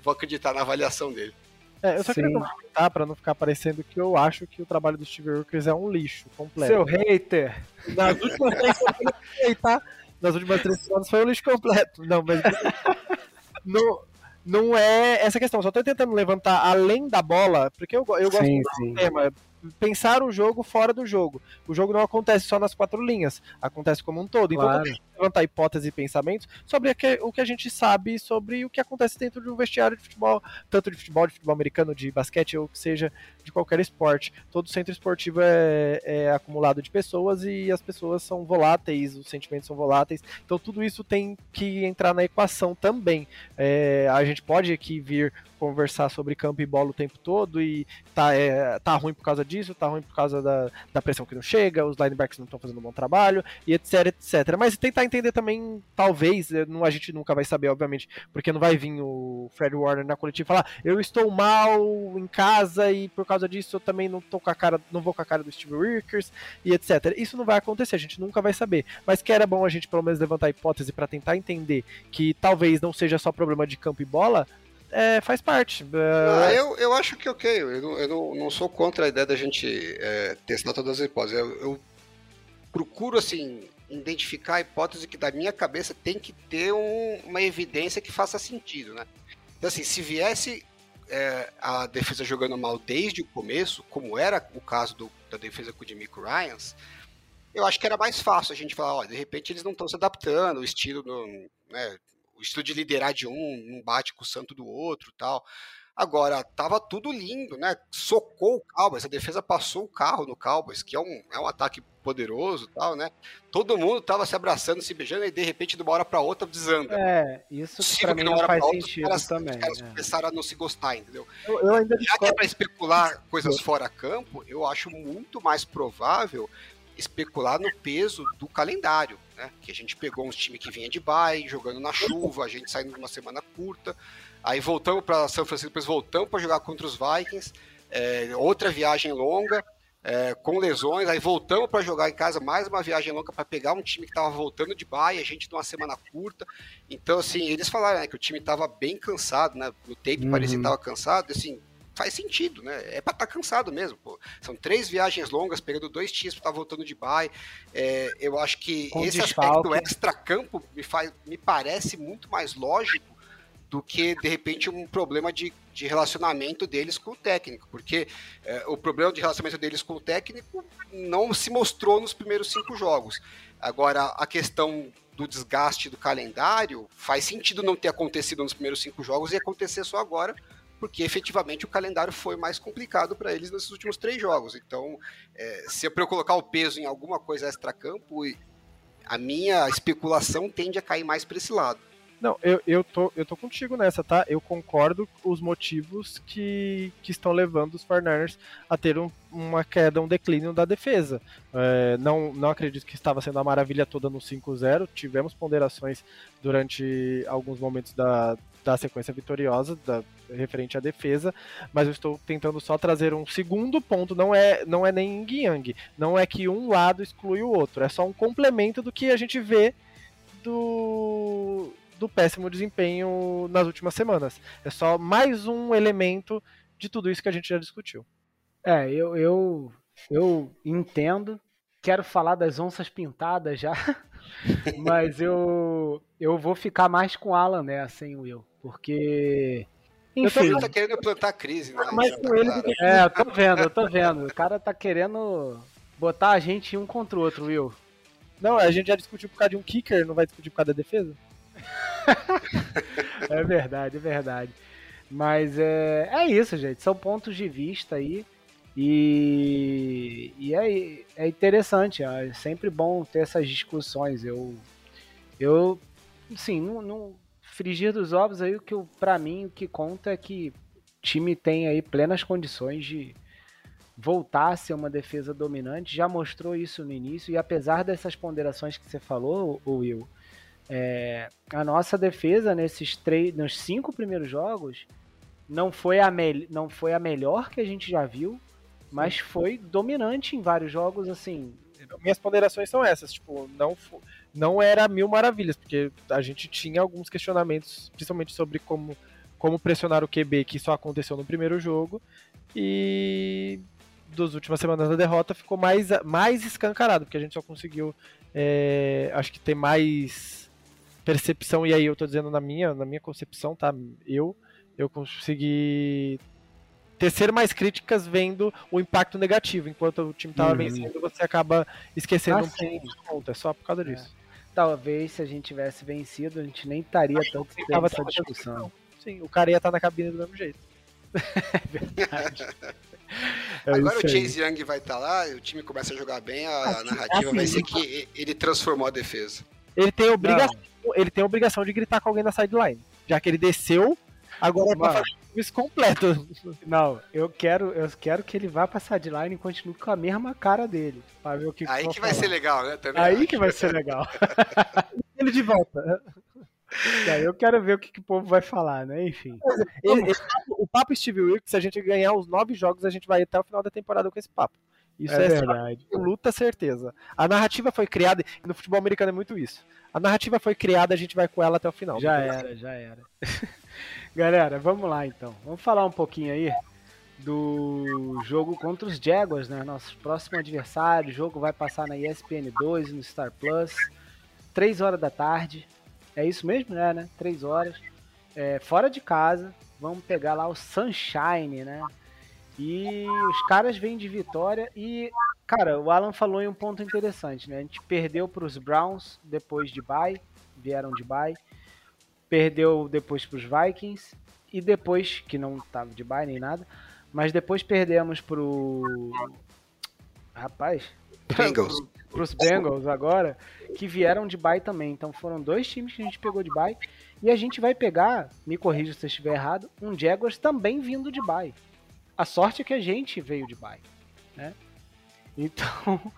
vou acreditar na avaliação dele. É, eu só Sim. queria comentar pra não ficar parecendo que eu acho que o trabalho do Steve Wilkes é um lixo completo. Seu hater! Nas últimas três semanas, tá? Nas últimas três semanas foi um lixo completo. Não, mas. não, não é essa questão, só tô tentando levantar além da bola, porque eu, eu gosto sim, do tema pensar o jogo fora do jogo. O jogo não acontece só nas quatro linhas, acontece como um todo. Então, claro. Então, levantar hipóteses e pensamentos sobre o que a gente sabe sobre o que acontece dentro de um vestiário de futebol, tanto de futebol, de futebol americano, de basquete ou que seja de qualquer esporte. Todo centro esportivo é, é acumulado de pessoas e as pessoas são voláteis, os sentimentos são voláteis. Então, tudo isso tem que entrar na equação também. É, a gente pode aqui vir conversar sobre campo e bola o tempo todo e tá, é, tá ruim por causa disso, tá ruim por causa da, da pressão que não chega, os linebackers não estão fazendo um bom trabalho e etc, etc. Mas tentar entender também, talvez, é, não, a gente nunca vai saber, obviamente, porque não vai vir o Fred Warner na coletiva falar eu estou mal em casa e por causa disso eu também não tô com a cara, não vou com a cara do Steve Rickers e etc. Isso não vai acontecer, a gente nunca vai saber. Mas que era bom a gente pelo menos levantar a hipótese para tentar entender que talvez não seja só problema de campo e bola, é, faz parte. Ah, eu, eu acho que ok, eu, não, eu não, não sou contra a ideia da gente é, testar todas as hipóteses. Eu, eu, procuro, assim, identificar a hipótese que da minha cabeça tem que ter um, uma evidência que faça sentido, né? Então, assim, se viesse é, a defesa jogando mal desde o começo, como era o caso do, da defesa com o Jimmy Ryans, eu acho que era mais fácil a gente falar, de repente eles não estão se adaptando, o estilo, no, né, o estilo de liderar de um não bate com o santo do outro tal. Agora, tava tudo lindo, né? Socou o Cowboys, a defesa passou o carro no Cowboys, que é um, é um ataque poderoso tal, né? Todo mundo tava se abraçando, se beijando, e de repente, de uma hora para outra, desanda. É, isso para mim não faz outra, sentido os caras, também. Os caras é. começaram a não se gostar, entendeu? Eu, eu ainda Já que é pra especular coisas fora campo, eu acho muito mais provável especular no peso do calendário né? Que a gente pegou uns times que vinha de bye, jogando na chuva, a gente saindo de uma semana curta, aí voltamos para São Francisco, depois voltamos para jogar contra os Vikings, é, outra viagem longa, é, com lesões, aí voltamos para jogar em casa, mais uma viagem longa para pegar um time que estava voltando de baia, a gente numa semana curta. Então, assim, eles falaram né, que o time estava bem cansado, né? No tape uhum. parecia que estava cansado, assim, faz sentido, né? É para estar tá cansado mesmo, pô. São três viagens longas, pegando dois times estar tá voltando de baia. É, eu acho que com esse aspecto extra-campo me, faz, me parece muito mais lógico do que, de repente, um problema de, de relacionamento deles com o técnico, porque é, o problema de relacionamento deles com o técnico não se mostrou nos primeiros cinco jogos. Agora, a questão do desgaste do calendário faz sentido não ter acontecido nos primeiros cinco jogos e acontecer só agora, porque efetivamente o calendário foi mais complicado para eles nesses últimos três jogos. Então, é, se é eu colocar o peso em alguma coisa extra-campo, a minha especulação tende a cair mais para esse lado. Não, eu, eu, tô, eu tô contigo nessa, tá? Eu concordo com os motivos que, que estão levando os 49ers a ter um, uma queda, um declínio da defesa. É, não, não acredito que estava sendo a maravilha toda no 5-0. Tivemos ponderações durante alguns momentos da, da sequência vitoriosa, da, referente à defesa, mas eu estou tentando só trazer um segundo ponto, não é, não é nem yin-yang, não é que um lado exclui o outro, é só um complemento do que a gente vê do do péssimo desempenho nas últimas semanas. É só mais um elemento de tudo isso que a gente já discutiu. É, eu, eu, eu entendo. Quero falar das onças pintadas já, mas eu, eu vou ficar mais com o Alan nessa, sem o Will, porque enfim. Eu tô tá querendo plantar crise, né? Mas com ele É, eu tô vendo, eu tô vendo. O cara tá querendo botar a gente um contra o outro, Will. Não, a gente já discutiu por causa de um kicker, não vai discutir por causa da defesa? é verdade, é verdade. Mas é, é isso, gente. São pontos de vista aí. E, e é, é interessante, é sempre bom ter essas discussões. Eu, eu sim, no, no frigir dos ovos aí, o que para mim o que conta é que time tem aí plenas condições de voltar a ser uma defesa dominante. Já mostrou isso no início e apesar dessas ponderações que você falou, Will, é, a nossa defesa nesses três, nos cinco primeiros jogos não foi, a não foi a melhor que a gente já viu, mas foi dominante em vários jogos, assim. Minhas ponderações são essas, tipo, não, não era mil maravilhas, porque a gente tinha alguns questionamentos, principalmente sobre como, como pressionar o QB, que só aconteceu no primeiro jogo, e das últimas semanas da derrota ficou mais, mais escancarado, porque a gente só conseguiu, é, acho que ter mais percepção, e aí eu tô dizendo na minha, na minha concepção, tá? Eu, eu consegui tecer mais críticas vendo o impacto negativo. Enquanto o time tava uhum. vencendo, você acaba esquecendo ah, um pouco de conta. É só por causa disso. É. Talvez se a gente tivesse vencido, a gente nem estaria tanto tendo essa discussão. Sim, o cara ia estar tá na cabine do mesmo jeito. é verdade. É Agora o Chase Young vai estar tá lá, o time começa a jogar bem, a, a narrativa assim, vai ser que ele transformou a defesa. Ele tem obrigação ele tem a obrigação de gritar com alguém na sideline. Já que ele desceu, agora vai fazer isso completo. Não, eu quero, eu quero que ele vá pra sideline e continue com a mesma cara dele. Pra ver o que Aí que vai ser legal, né? Também Aí acho. que vai ser legal. ele de volta. E aí eu quero ver o que, que o povo vai falar, né? Enfim. Ele, ele, o papo Steve Wilkes, se a gente ganhar os nove jogos, a gente vai até o final da temporada com esse papo. Isso é, é verdade. Luta certeza. A narrativa foi criada, e no futebol americano é muito isso. A narrativa foi criada, a gente vai com ela até o final. Já era, já era. Galera, vamos lá então. Vamos falar um pouquinho aí do jogo contra os Jaguars, né? Nosso próximo adversário. O jogo vai passar na ESPN 2 no Star Plus. 3 horas da tarde. É isso mesmo, né? né? 3 horas. É, fora de casa. Vamos pegar lá o Sunshine, né? E os caras vêm de vitória e, cara, o Alan falou em um ponto interessante, né? A gente perdeu para os Browns depois de bye, vieram de bye, perdeu depois para os Vikings e depois, que não tava de bye nem nada, mas depois perdemos pro rapaz, Bengals. para os Bengals agora, que vieram de bye também. Então foram dois times que a gente pegou de bye e a gente vai pegar, me corrija se eu estiver errado, um Jaguars também vindo de bye. A sorte é que a gente veio de bye, né? Então,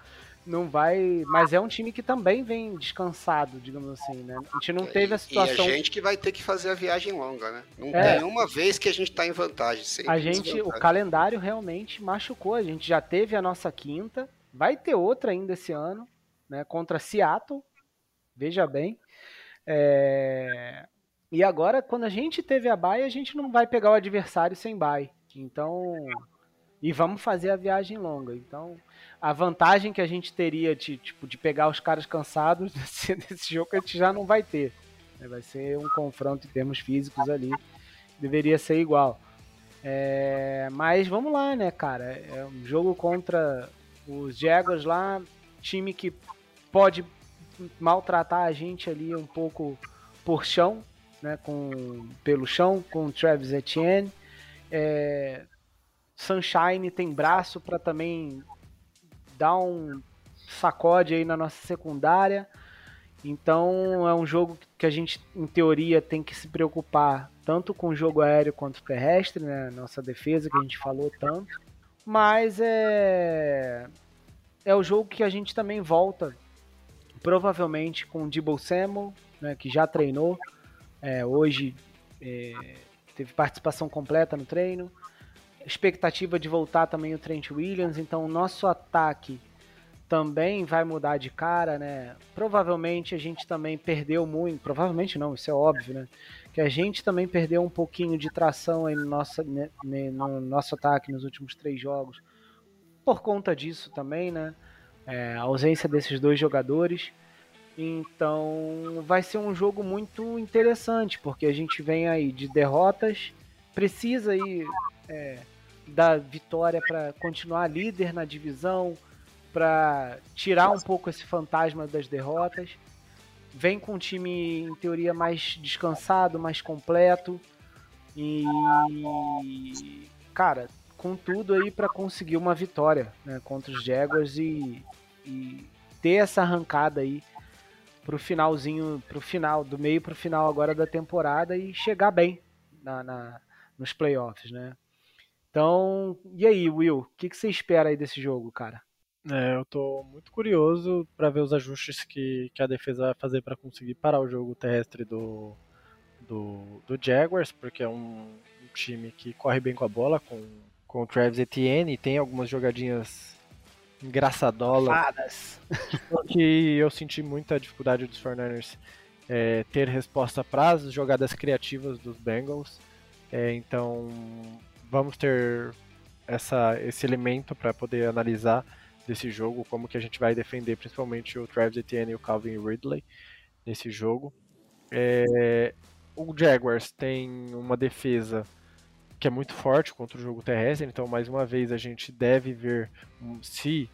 não vai. Mas é um time que também vem descansado, digamos assim, né? A gente não teve a situação. E a gente que vai ter que fazer a viagem longa, né? Não é. tem uma vez que a gente tá em vantagem. a gente, o calendário realmente machucou. A gente já teve a nossa quinta, vai ter outra ainda esse ano, né? Contra Seattle. Veja bem. É... E agora, quando a gente teve a bye, a gente não vai pegar o adversário sem bye. Então. E vamos fazer a viagem longa. Então, a vantagem que a gente teria de, tipo, de pegar os caras cansados nesse, nesse jogo a gente já não vai ter. Né? Vai ser um confronto em termos físicos ali. Deveria ser igual. É, mas vamos lá, né, cara? É um jogo contra os Jaguars lá, time que pode maltratar a gente ali um pouco por chão, né, com, pelo chão, com o Travis Etienne. É, Sunshine tem braço para também dar um sacode aí na nossa secundária. Então é um jogo que a gente, em teoria, tem que se preocupar tanto com o jogo aéreo quanto terrestre, né? Nossa defesa que a gente falou tanto. Mas é é o jogo que a gente também volta, provavelmente com o Debo Samuel, né? Que já treinou é, hoje, é, teve participação completa no treino expectativa de voltar também o Trent Williams, então o nosso ataque também vai mudar de cara, né? Provavelmente a gente também perdeu muito, provavelmente não, isso é óbvio, né? Que a gente também perdeu um pouquinho de tração aí no nosso, né, no nosso ataque nos últimos três jogos, por conta disso também, né? É, a ausência desses dois jogadores. Então vai ser um jogo muito interessante, porque a gente vem aí de derrotas, precisa aí é, da vitória para continuar líder na divisão, para tirar um pouco esse fantasma das derrotas. Vem com um time, em teoria, mais descansado, mais completo. E. Cara, com tudo aí para conseguir uma vitória né, contra os Jaguars e, e ter essa arrancada aí pro finalzinho, pro final, do meio pro final agora da temporada e chegar bem na, na nos playoffs, né? Então, e aí, Will, o que, que você espera aí desse jogo, cara? É, eu tô muito curioso para ver os ajustes que, que a defesa vai fazer para conseguir parar o jogo terrestre do, do, do Jaguars, porque é um, um, time que corre bem com a bola, com, com o Travis Etienne, e tem algumas jogadinhas engraçadolas. que eu senti muita dificuldade dos 49ers é, ter resposta para as jogadas criativas dos Bengals. É, então vamos ter essa, esse elemento para poder analisar desse jogo, como que a gente vai defender principalmente o Travis Etienne e o Calvin Ridley nesse jogo. É, o Jaguars tem uma defesa que é muito forte contra o jogo terrestre, então mais uma vez a gente deve ver se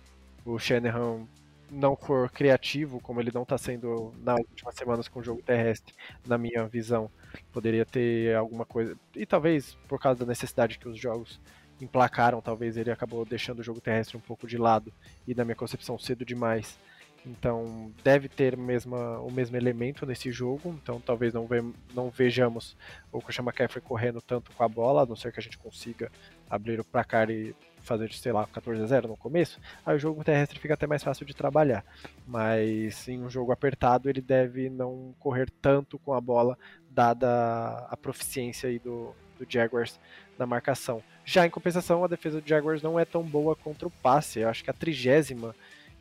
o Shanahan não for criativo, como ele não está sendo nas últimas semanas com o jogo terrestre, na minha visão, poderia ter alguma coisa. E talvez por causa da necessidade que os jogos emplacaram, talvez ele acabou deixando o jogo terrestre um pouco de lado e, na minha concepção, cedo demais. Então deve ter mesma, o mesmo elemento nesse jogo. Então talvez não, ve, não vejamos o Christian McCaffrey correndo tanto com a bola, a não ser que a gente consiga abrir o placar e fazer, sei lá, 14 a 0 no começo, aí o jogo terrestre fica até mais fácil de trabalhar. Mas em um jogo apertado ele deve não correr tanto com a bola, dada a proficiência aí do, do Jaguars na marcação. Já em compensação, a defesa do Jaguars não é tão boa contra o passe. Eu acho que a trigésima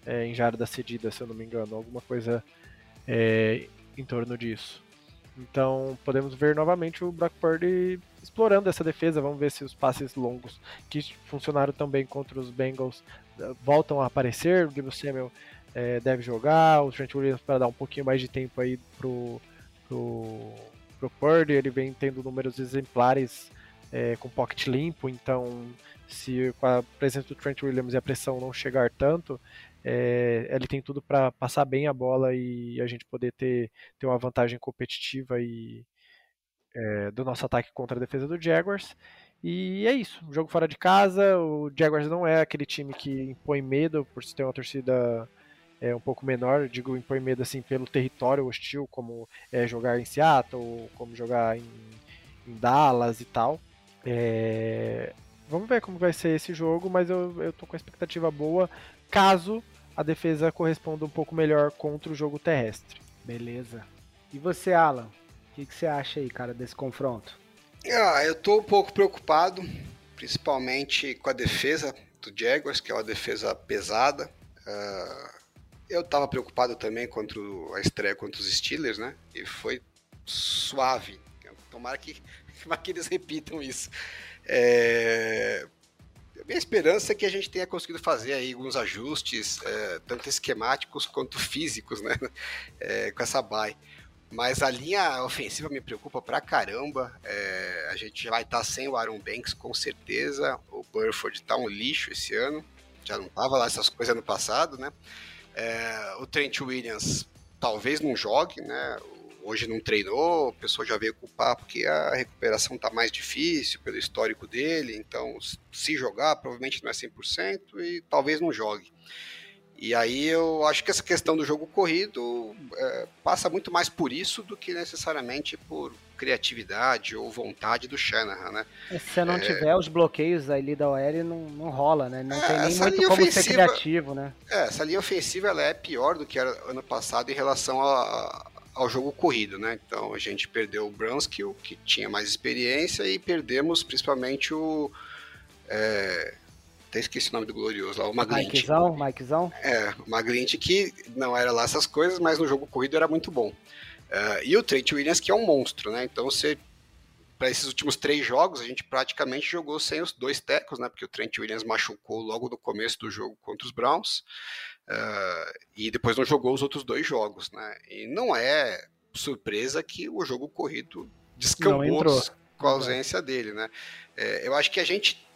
é, em jarda cedida, se eu não me engano, alguma coisa é, em torno disso. Então podemos ver novamente o Brock Purdy explorando essa defesa. Vamos ver se os passes longos que funcionaram também contra os Bengals eh, voltam a aparecer. O Debo Samuel é, deve jogar, o Trent Williams para dar um pouquinho mais de tempo aí pro, pro, pro Purdy. Ele vem tendo números exemplares é, com pocket limpo, então se com a presença do Trent Williams e a pressão não chegar tanto, é, ele tem tudo para passar bem a bola e a gente poder ter, ter uma vantagem competitiva e, é, do nosso ataque contra a defesa do Jaguars. E é isso, jogo fora de casa, o Jaguars não é aquele time que impõe medo por ter uma torcida é, um pouco menor, digo impõe medo assim pelo território hostil, como é jogar em Seattle, como jogar em, em Dallas e tal. É, vamos ver como vai ser esse jogo, mas eu, eu tô com a expectativa boa caso a defesa corresponda um pouco melhor contra o jogo terrestre. Beleza. E você, Alan? O que, que você acha aí, cara, desse confronto? Ah, eu tô um pouco preocupado, principalmente com a defesa do Jaguars, que é uma defesa pesada. Uh, eu tava preocupado também contra a estreia contra os Steelers, né? E foi suave. Tomara que, que eles repitam isso. É, minha esperança é que a gente tenha conseguido fazer aí alguns ajustes, é, tanto esquemáticos quanto físicos, né? É, com essa bye. Mas a linha ofensiva me preocupa pra caramba. É, a gente vai estar tá sem o Aaron Banks, com certeza. O Burford tá um lixo esse ano. Já não tava lá essas coisas no passado, né? É, o Trent Williams talvez não jogue, né? Hoje não treinou, a pessoa já veio culpar porque a recuperação está mais difícil pelo histórico dele, então se jogar provavelmente não é 100% e talvez não jogue. E aí eu acho que essa questão do jogo corrido é, passa muito mais por isso do que necessariamente por criatividade ou vontade do Shanahan, né? Se você não é... tiver os bloqueios ali da OL, não, não rola, né? Não é, tem nem muito como ofensiva, ser criativo, né? É, essa linha ofensiva ela é pior do que era ano passado em relação a, ao jogo corrido, né? Então a gente perdeu o Brunskill, que tinha mais experiência, e perdemos principalmente o. É, até esqueci o nome do glorioso lá, o Maglint. Mikezão, Mikezão? É, o Maglint que não era lá essas coisas, mas no jogo corrido era muito bom. Uh, e o Trent Williams, que é um monstro, né? Então você. Para esses últimos três jogos, a gente praticamente jogou sem os dois tecos, né? Porque o Trent Williams machucou logo no começo do jogo contra os Browns. Uh, e depois não jogou os outros dois jogos, né? E não é surpresa que o jogo corrido descambou com a ausência dele, né? É, eu acho que a gente,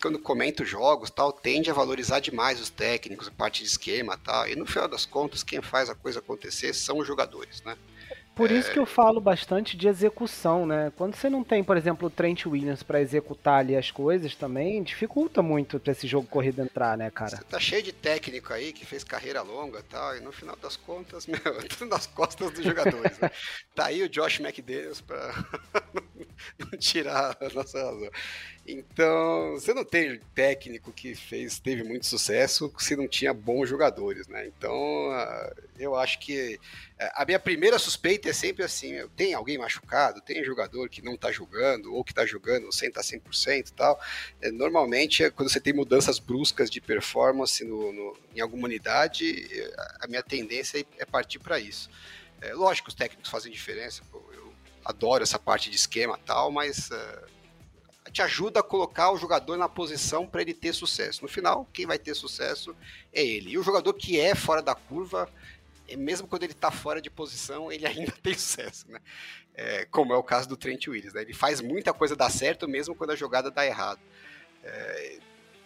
quando comenta os jogos, tal, tende a valorizar demais os técnicos, a parte de esquema, tal. E no final das contas, quem faz a coisa acontecer são os jogadores, né? Por isso que eu falo bastante de execução, né? Quando você não tem, por exemplo, o Trent Williams para executar ali as coisas também, dificulta muito para esse jogo corrido entrar, né, cara? Você tá cheio de técnico aí que fez carreira longa e tal, e no final das contas, meu, é tudo nas costas dos jogadores, né? Tá aí o Josh McDaniels para não tirar a nossa razão. Então, você não tem técnico que fez, teve muito sucesso se não tinha bons jogadores, né? Então, ah, eu acho que eh, a minha primeira suspeita é sempre assim: tem alguém machucado, tem jogador que não está jogando, ou que está jogando sem estar 100% e tal. É, normalmente, é quando você tem mudanças bruscas de performance no, no, em alguma unidade, eh, a minha tendência é partir para isso. É, lógico, os técnicos fazem diferença, pô, eu adoro essa parte de esquema tal, mas. Uh, te ajuda a colocar o jogador na posição para ele ter sucesso. No final, quem vai ter sucesso é ele. E o jogador que é fora da curva, é, mesmo quando ele está fora de posição, ele ainda tem sucesso, né? É, como é o caso do Trent Williams, né? Ele faz muita coisa dar certo, mesmo quando a jogada dá errado. É,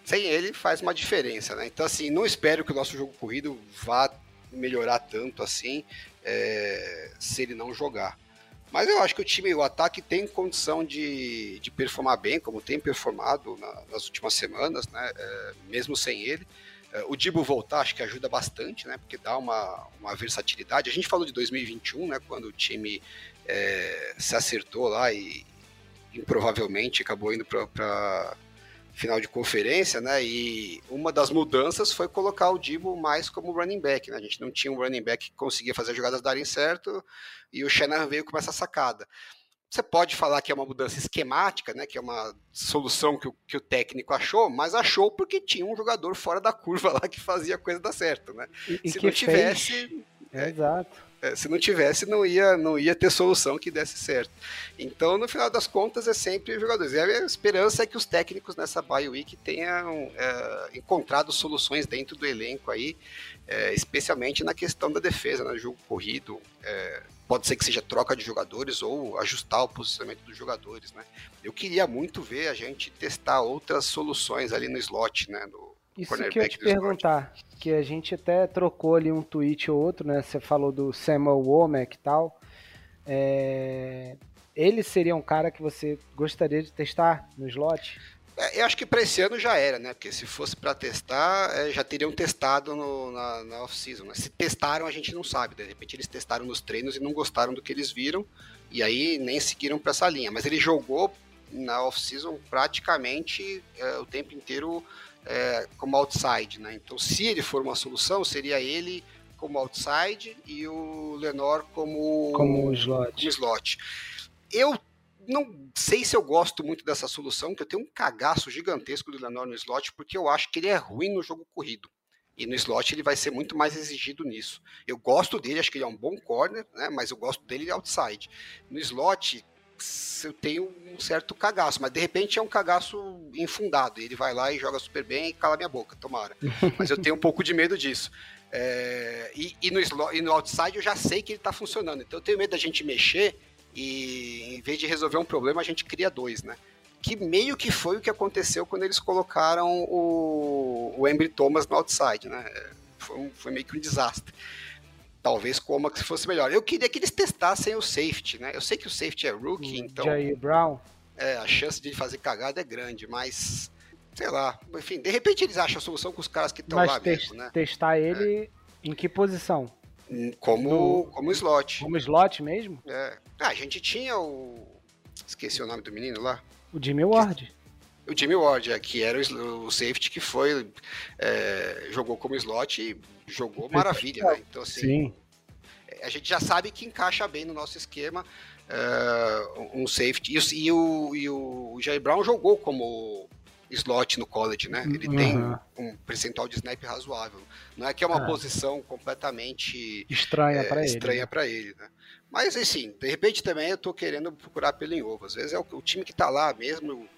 sem ele faz uma diferença, né? Então, assim, não espero que o nosso jogo corrido vá melhorar tanto assim é, se ele não jogar. Mas eu acho que o time, o ataque tem condição de, de performar bem, como tem performado na, nas últimas semanas, né? É, mesmo sem ele. É, o Dibo voltar acho que ajuda bastante, né? Porque dá uma, uma versatilidade. A gente falou de 2021, né? Quando o time é, se acertou lá e improvavelmente acabou indo para final de conferência, né? E uma das mudanças foi colocar o Dibo mais como running back, né? A gente não tinha um running back que conseguia fazer as jogadas darem certo e o Shannon veio com essa sacada. Você pode falar que é uma mudança esquemática, né? Que é uma solução que o, que o técnico achou, mas achou porque tinha um jogador fora da curva lá que fazia a coisa dar certo, né? E, Se não tivesse. Fez... É, exato se não tivesse, não ia, não ia ter solução que desse certo. Então, no final das contas, é sempre jogadores. E a minha esperança é que os técnicos nessa bye week tenham é, encontrado soluções dentro do elenco aí, é, especialmente na questão da defesa, no né? jogo corrido. É, pode ser que seja troca de jogadores ou ajustar o posicionamento dos jogadores, né? Eu queria muito ver a gente testar outras soluções ali no slot, né? No, isso que eu te perguntar, que a gente até trocou ali um tweet ou outro, né? Você falou do Samuel Womack e tal. É... Ele seria um cara que você gostaria de testar no slot? É, eu acho que para esse ano já era, né? Porque se fosse para testar, é, já teriam testado no, na, na off-season. Né? Se testaram, a gente não sabe. De repente eles testaram nos treinos e não gostaram do que eles viram. E aí nem seguiram para essa linha. Mas ele jogou na off-season praticamente é, o tempo inteiro é, como outside, né? Então, se ele for uma solução, seria ele como outside e o Lenor como, como slot. Como slot. Eu não sei se eu gosto muito dessa solução, que eu tenho um cagaço gigantesco do Lenor no slot, porque eu acho que ele é ruim no jogo corrido. E no slot ele vai ser muito mais exigido nisso. Eu gosto dele, acho que ele é um bom corner, né? Mas eu gosto dele outside. No slot, eu tenho um certo cagaço, mas de repente é um cagaço infundado. Ele vai lá e joga super bem e cala minha boca, tomara. Mas eu tenho um pouco de medo disso. É, e, e, no slot, e no outside eu já sei que ele está funcionando. Então eu tenho medo da gente mexer e em vez de resolver um problema, a gente cria dois, né? que meio que foi o que aconteceu quando eles colocaram o, o Embry Thomas no outside, né? Foi, um, foi meio que um desastre. Talvez como que fosse melhor. Eu queria que eles testassem o safety, né? Eu sei que o safety é rookie, então. Jair Brown. É, a chance de fazer cagada é grande, mas. Sei lá. Enfim, de repente eles acham a solução com os caras que estão lá mesmo, né? Testar ele é. em que posição? Como, como slot. Como slot mesmo? É. Ah, a gente tinha o. Esqueci o nome do menino lá. O Jimmy Ward. O Jimmy Ward, é, que era o, safety que foi. É, jogou como slot e jogou maravilha, né? Então, assim. Sim. A gente já sabe que encaixa bem no nosso esquema uh, um safety. E, o, e o Jair Brown jogou como slot no college, né? Ele uhum. tem um percentual de snap razoável. Não é que é uma é. posição completamente estranha é, para ele. Estranha para ele, né? Mas assim, de repente também eu tô querendo procurar pelo em ovo. Às vezes é o, o time que tá lá mesmo,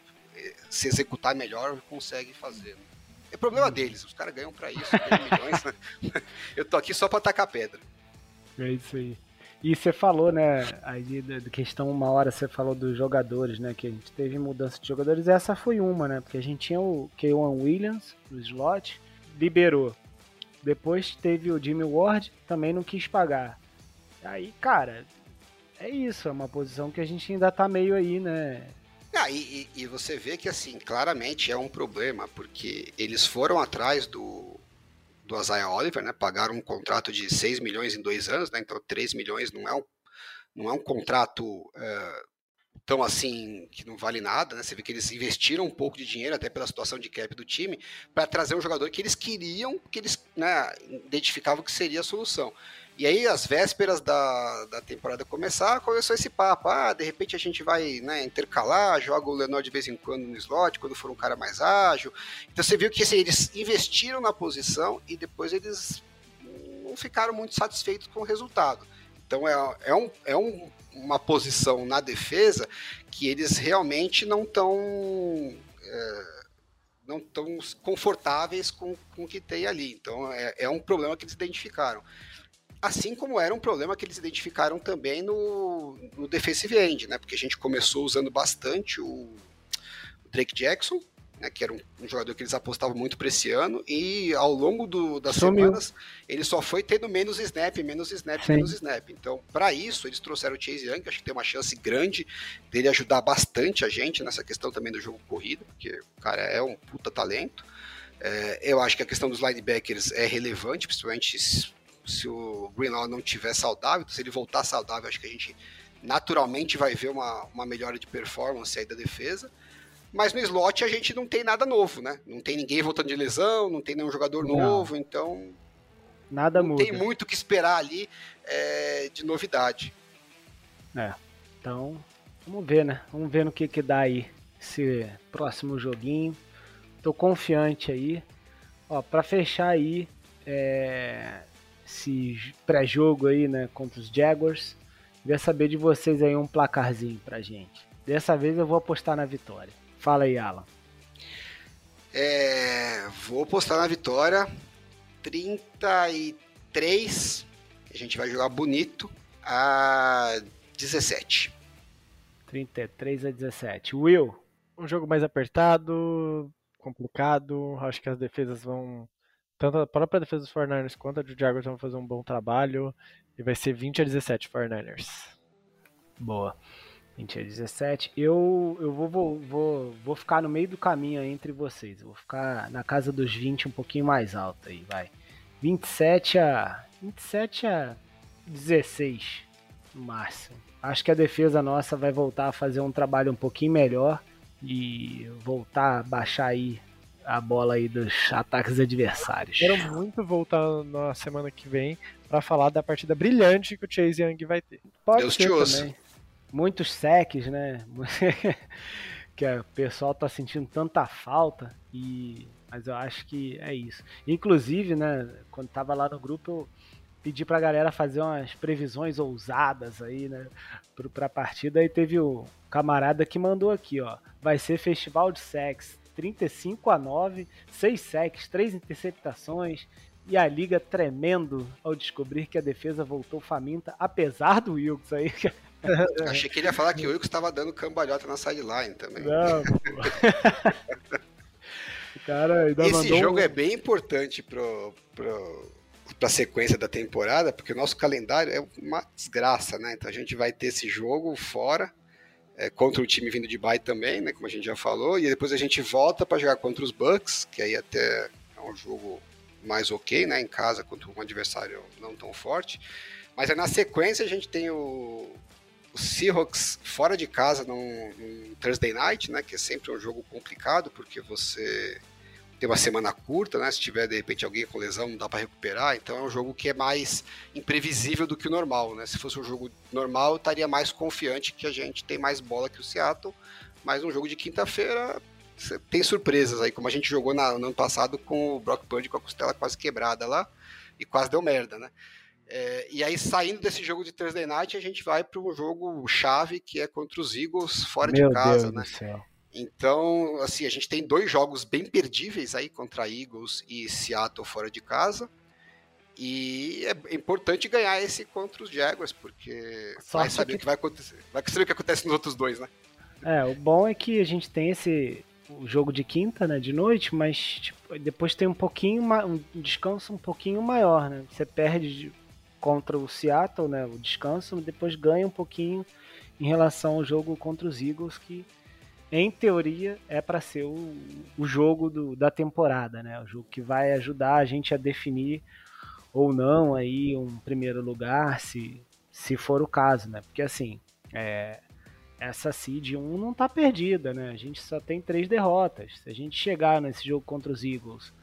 se executar melhor, consegue fazer. Né? É problema uhum. deles, os caras ganham para isso, milhões, né? Eu tô aqui só para tacar pedra. É isso aí. E você falou, né, aí da questão, uma hora você falou dos jogadores, né, que a gente teve mudança de jogadores, essa foi uma, né, porque a gente tinha o K1 Williams, o slot, liberou. Depois teve o Jimmy Ward, também não quis pagar. Aí, cara, é isso, é uma posição que a gente ainda tá meio aí, né? Ah, e, e, você vê que, assim, claramente é um problema, porque eles foram atrás do, do Isaiah Oliver, né? Pagaram um contrato de 6 milhões em dois anos, né? Então 3 milhões não é um, não é um contrato uh, tão assim que não vale nada, né? Você vê que eles investiram um pouco de dinheiro, até pela situação de cap do time, para trazer um jogador que eles queriam, que eles né, identificavam que seria a solução. E aí, às vésperas da, da temporada começar, começou esse papo. Ah, de repente a gente vai né, intercalar, joga o Lenor de vez em quando no slot, quando for um cara mais ágil. Então você viu que assim, eles investiram na posição e depois eles não ficaram muito satisfeitos com o resultado. Então é, é, um, é um, uma posição na defesa que eles realmente não estão. É, não tão confortáveis com, com o que tem ali. Então é, é um problema que eles identificaram. Assim como era um problema que eles identificaram também no, no defensive end, né? Porque a gente começou usando bastante o Drake Jackson, né, que era um, um, jogador que eles apostavam muito para esse ano, e ao longo do, das Sumiu. semanas ele só foi tendo menos snap, menos snap, Sim. menos snap. Então, para isso, eles trouxeram o Chase Young, que acho que tem uma chance grande dele ajudar bastante a gente nessa questão também do jogo corrido, porque o cara é um puta talento. É, eu acho que a questão dos linebackers é relevante, principalmente se o Greenlaw não tiver saudável, se ele voltar saudável, acho que a gente naturalmente vai ver uma, uma melhora de performance aí da defesa. Mas no slot a gente não tem nada novo, né? Não tem ninguém voltando de lesão, não tem nenhum jogador não. novo, então. Nada não muda. tem muito o que esperar ali é, de novidade. É. Então, vamos ver, né? Vamos ver no que, que dá aí esse próximo joguinho. Tô confiante aí. Ó, pra fechar aí, é, esse pré-jogo aí, né, contra os Jaguars. Queria saber de vocês aí um placarzinho pra gente. Dessa vez eu vou apostar na vitória. Fala aí, Alan. É, vou apostar na vitória. 33. A gente vai jogar bonito. A 17. 33 a 17. Will? Um jogo mais apertado, complicado. Acho que as defesas vão tanto a própria defesa dos 49ers quanto a do Jaguars vão fazer um bom trabalho. E vai ser 20 a 17 49ers. Boa. 20 a 17. Eu, eu vou, vou, vou, vou ficar no meio do caminho entre vocês. Eu vou ficar na casa dos 20, um pouquinho mais alto aí, vai. 27 a 27 a 16 no máximo. Acho que a defesa nossa vai voltar a fazer um trabalho um pouquinho melhor e voltar a baixar aí a bola aí dos ataques adversários. Quero muito voltar na semana que vem para falar da partida brilhante que o Chase Young vai ter. Pode Deus ser também. Muitos secs, né? que o pessoal tá sentindo tanta falta e mas eu acho que é isso. Inclusive, né, quando tava lá no grupo, eu pedi pra galera fazer umas previsões ousadas aí, né, pra partida. E teve o camarada que mandou aqui, ó. Vai ser festival de sex, 35 a 9, 6 sacks, 3 interceptações e a liga tremendo ao descobrir que a defesa voltou faminta, apesar do Wilkes aí. Achei que ele ia falar que o Wilkes estava dando cambalhota na sideline também. Não, Cara, Esse jogo um... é bem importante pro, pro, pra sequência da temporada, porque o nosso calendário é uma desgraça, né? Então a gente vai ter esse jogo fora é, contra o time vindo de bye também, né, como a gente já falou, e depois a gente volta para jogar contra os Bucks, que aí até é um jogo mais ok, né, em casa contra um adversário não tão forte. Mas aí na sequência a gente tem o, o Seahawks fora de casa num, num Thursday Night, né, que é sempre um jogo complicado porque você tem uma semana curta, né? Se tiver de repente alguém com lesão, não dá para recuperar. Então é um jogo que é mais imprevisível do que o normal, né? Se fosse um jogo normal, eu estaria mais confiante que a gente tem mais bola que o Seattle. Mas um jogo de quinta-feira tem surpresas aí, como a gente jogou na, no ano passado com o Brock Purdy com a costela quase quebrada lá e quase deu merda, né? É, e aí, saindo desse jogo de Thursday Night, a gente vai para um jogo chave que é contra os Eagles fora Meu de casa, Deus né? Do céu. Então, assim, a gente tem dois jogos bem perdíveis aí contra Eagles e Seattle fora de casa. E é importante ganhar esse contra os Jaguars, porque Só vai saber que... o que vai acontecer. Vai saber o que acontece nos outros dois, né? É, o bom é que a gente tem esse o jogo de quinta, né, de noite, mas tipo, depois tem um pouquinho um descanso um pouquinho maior, né? Você perde contra o Seattle, né, o descanso, depois ganha um pouquinho em relação ao jogo contra os Eagles que em teoria, é para ser o, o jogo do, da temporada, né? O jogo que vai ajudar a gente a definir ou não aí um primeiro lugar, se, se for o caso, né? Porque assim, é, essa seed 1 não tá perdida, né? A gente só tem três derrotas. Se a gente chegar nesse jogo contra os Eagles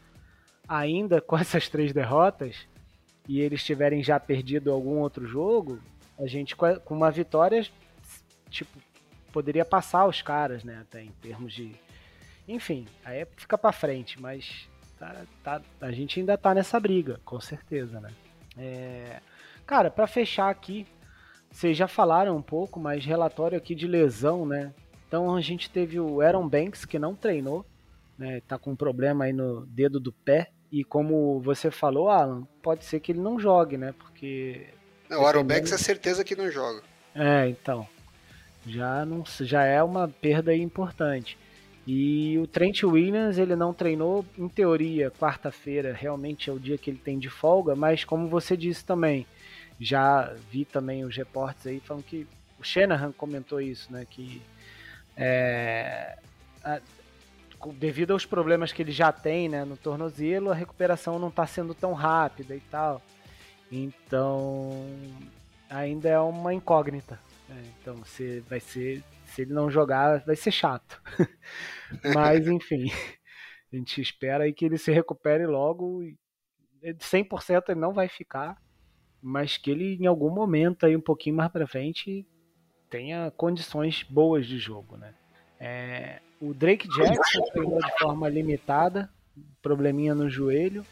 ainda com essas três derrotas e eles tiverem já perdido algum outro jogo, a gente com uma vitória, tipo, poderia passar os caras, né? Até em termos de. Enfim, aí fica para frente, mas tá, tá, a gente ainda tá nessa briga, com certeza, né? É... Cara, para fechar aqui, vocês já falaram um pouco, mas relatório aqui de lesão, né? Então a gente teve o Aaron Banks que não treinou, né? Tá com um problema aí no dedo do pé. E como você falou, Alan, pode ser que ele não jogue, né? Porque. Não, o Aaron Banks é certeza que não joga. É, então já não já é uma perda importante. E o Trent Williams, ele não treinou, em teoria, quarta-feira realmente é o dia que ele tem de folga, mas como você disse também, já vi também os reportes aí falando que o Shanahan comentou isso, né, que é, a, devido aos problemas que ele já tem, né, no tornozelo, a recuperação não está sendo tão rápida e tal. Então, ainda é uma incógnita é, então se vai ser. Se ele não jogar, vai ser chato. Mas enfim. A gente espera aí que ele se recupere logo. 100% ele não vai ficar. Mas que ele em algum momento aí um pouquinho mais para frente tenha condições boas de jogo, né? É, o Drake Jackson treinou de forma limitada, probleminha no joelho,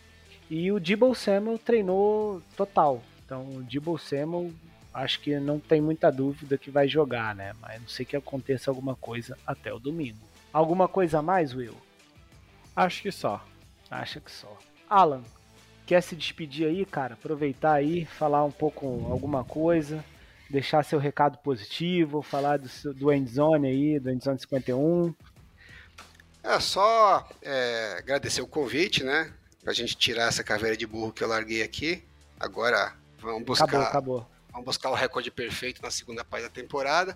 e o Debo Samuel treinou total. Então o Debo Samuel acho que não tem muita dúvida que vai jogar, né? Mas não sei que aconteça alguma coisa até o domingo. Alguma coisa a mais, Will? Acho que só. Acha que só. Alan, quer se despedir aí, cara? Aproveitar aí, falar um pouco alguma coisa, deixar seu recado positivo, falar do, do Endzone aí, do Endzone 51. É só é, agradecer o convite, né? Pra gente tirar essa caveira de burro que eu larguei aqui. Agora vamos buscar. Acabou, acabou. Vamos buscar o recorde perfeito na segunda parte da temporada.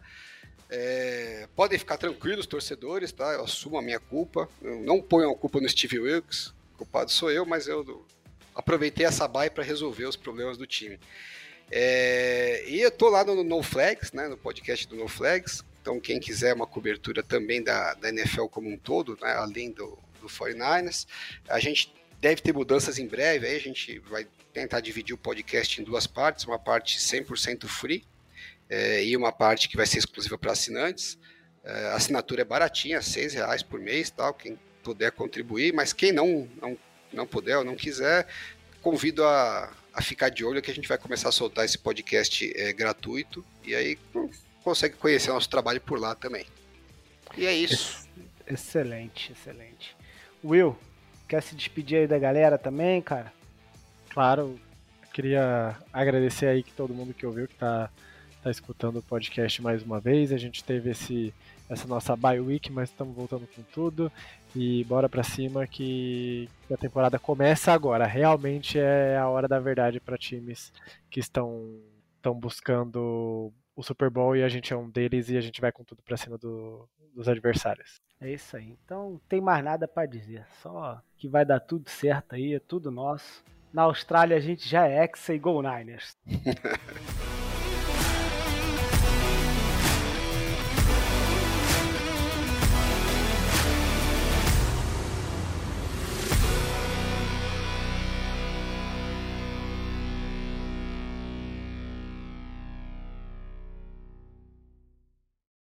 É, podem ficar tranquilos, torcedores, tá? Eu assumo a minha culpa. Eu não ponho a culpa no Steve Wilkes, o culpado sou eu, mas eu aproveitei essa bye para resolver os problemas do time. É, e eu tô lá no No Flags, né, no podcast do No Flags. Então, quem quiser uma cobertura também da, da NFL como um todo, né, além do, do 49ers. A gente deve ter mudanças em breve, aí a gente vai tentar dividir o podcast em duas partes, uma parte 100% free é, e uma parte que vai ser exclusiva para assinantes. É, a assinatura é baratinha, seis reais por mês, tal, quem puder contribuir, mas quem não, não, não puder ou não quiser, convido a, a ficar de olho que a gente vai começar a soltar esse podcast é, gratuito e aí consegue conhecer nosso trabalho por lá também. E é isso. Excelente, excelente. Will, quer se despedir aí da galera também, cara? Claro, queria agradecer aí que todo mundo que ouviu, que tá, tá escutando o podcast mais uma vez. A gente teve esse, essa nossa bye week, mas estamos voltando com tudo. E bora pra cima que a temporada começa agora. Realmente é a hora da verdade para times que estão, estão buscando o Super Bowl e a gente é um deles e a gente vai com tudo pra cima do, dos adversários. É isso aí. Então não tem mais nada para dizer. Só que vai dar tudo certo aí, é tudo nosso. Na Austrália a gente já é ex e Go Niners.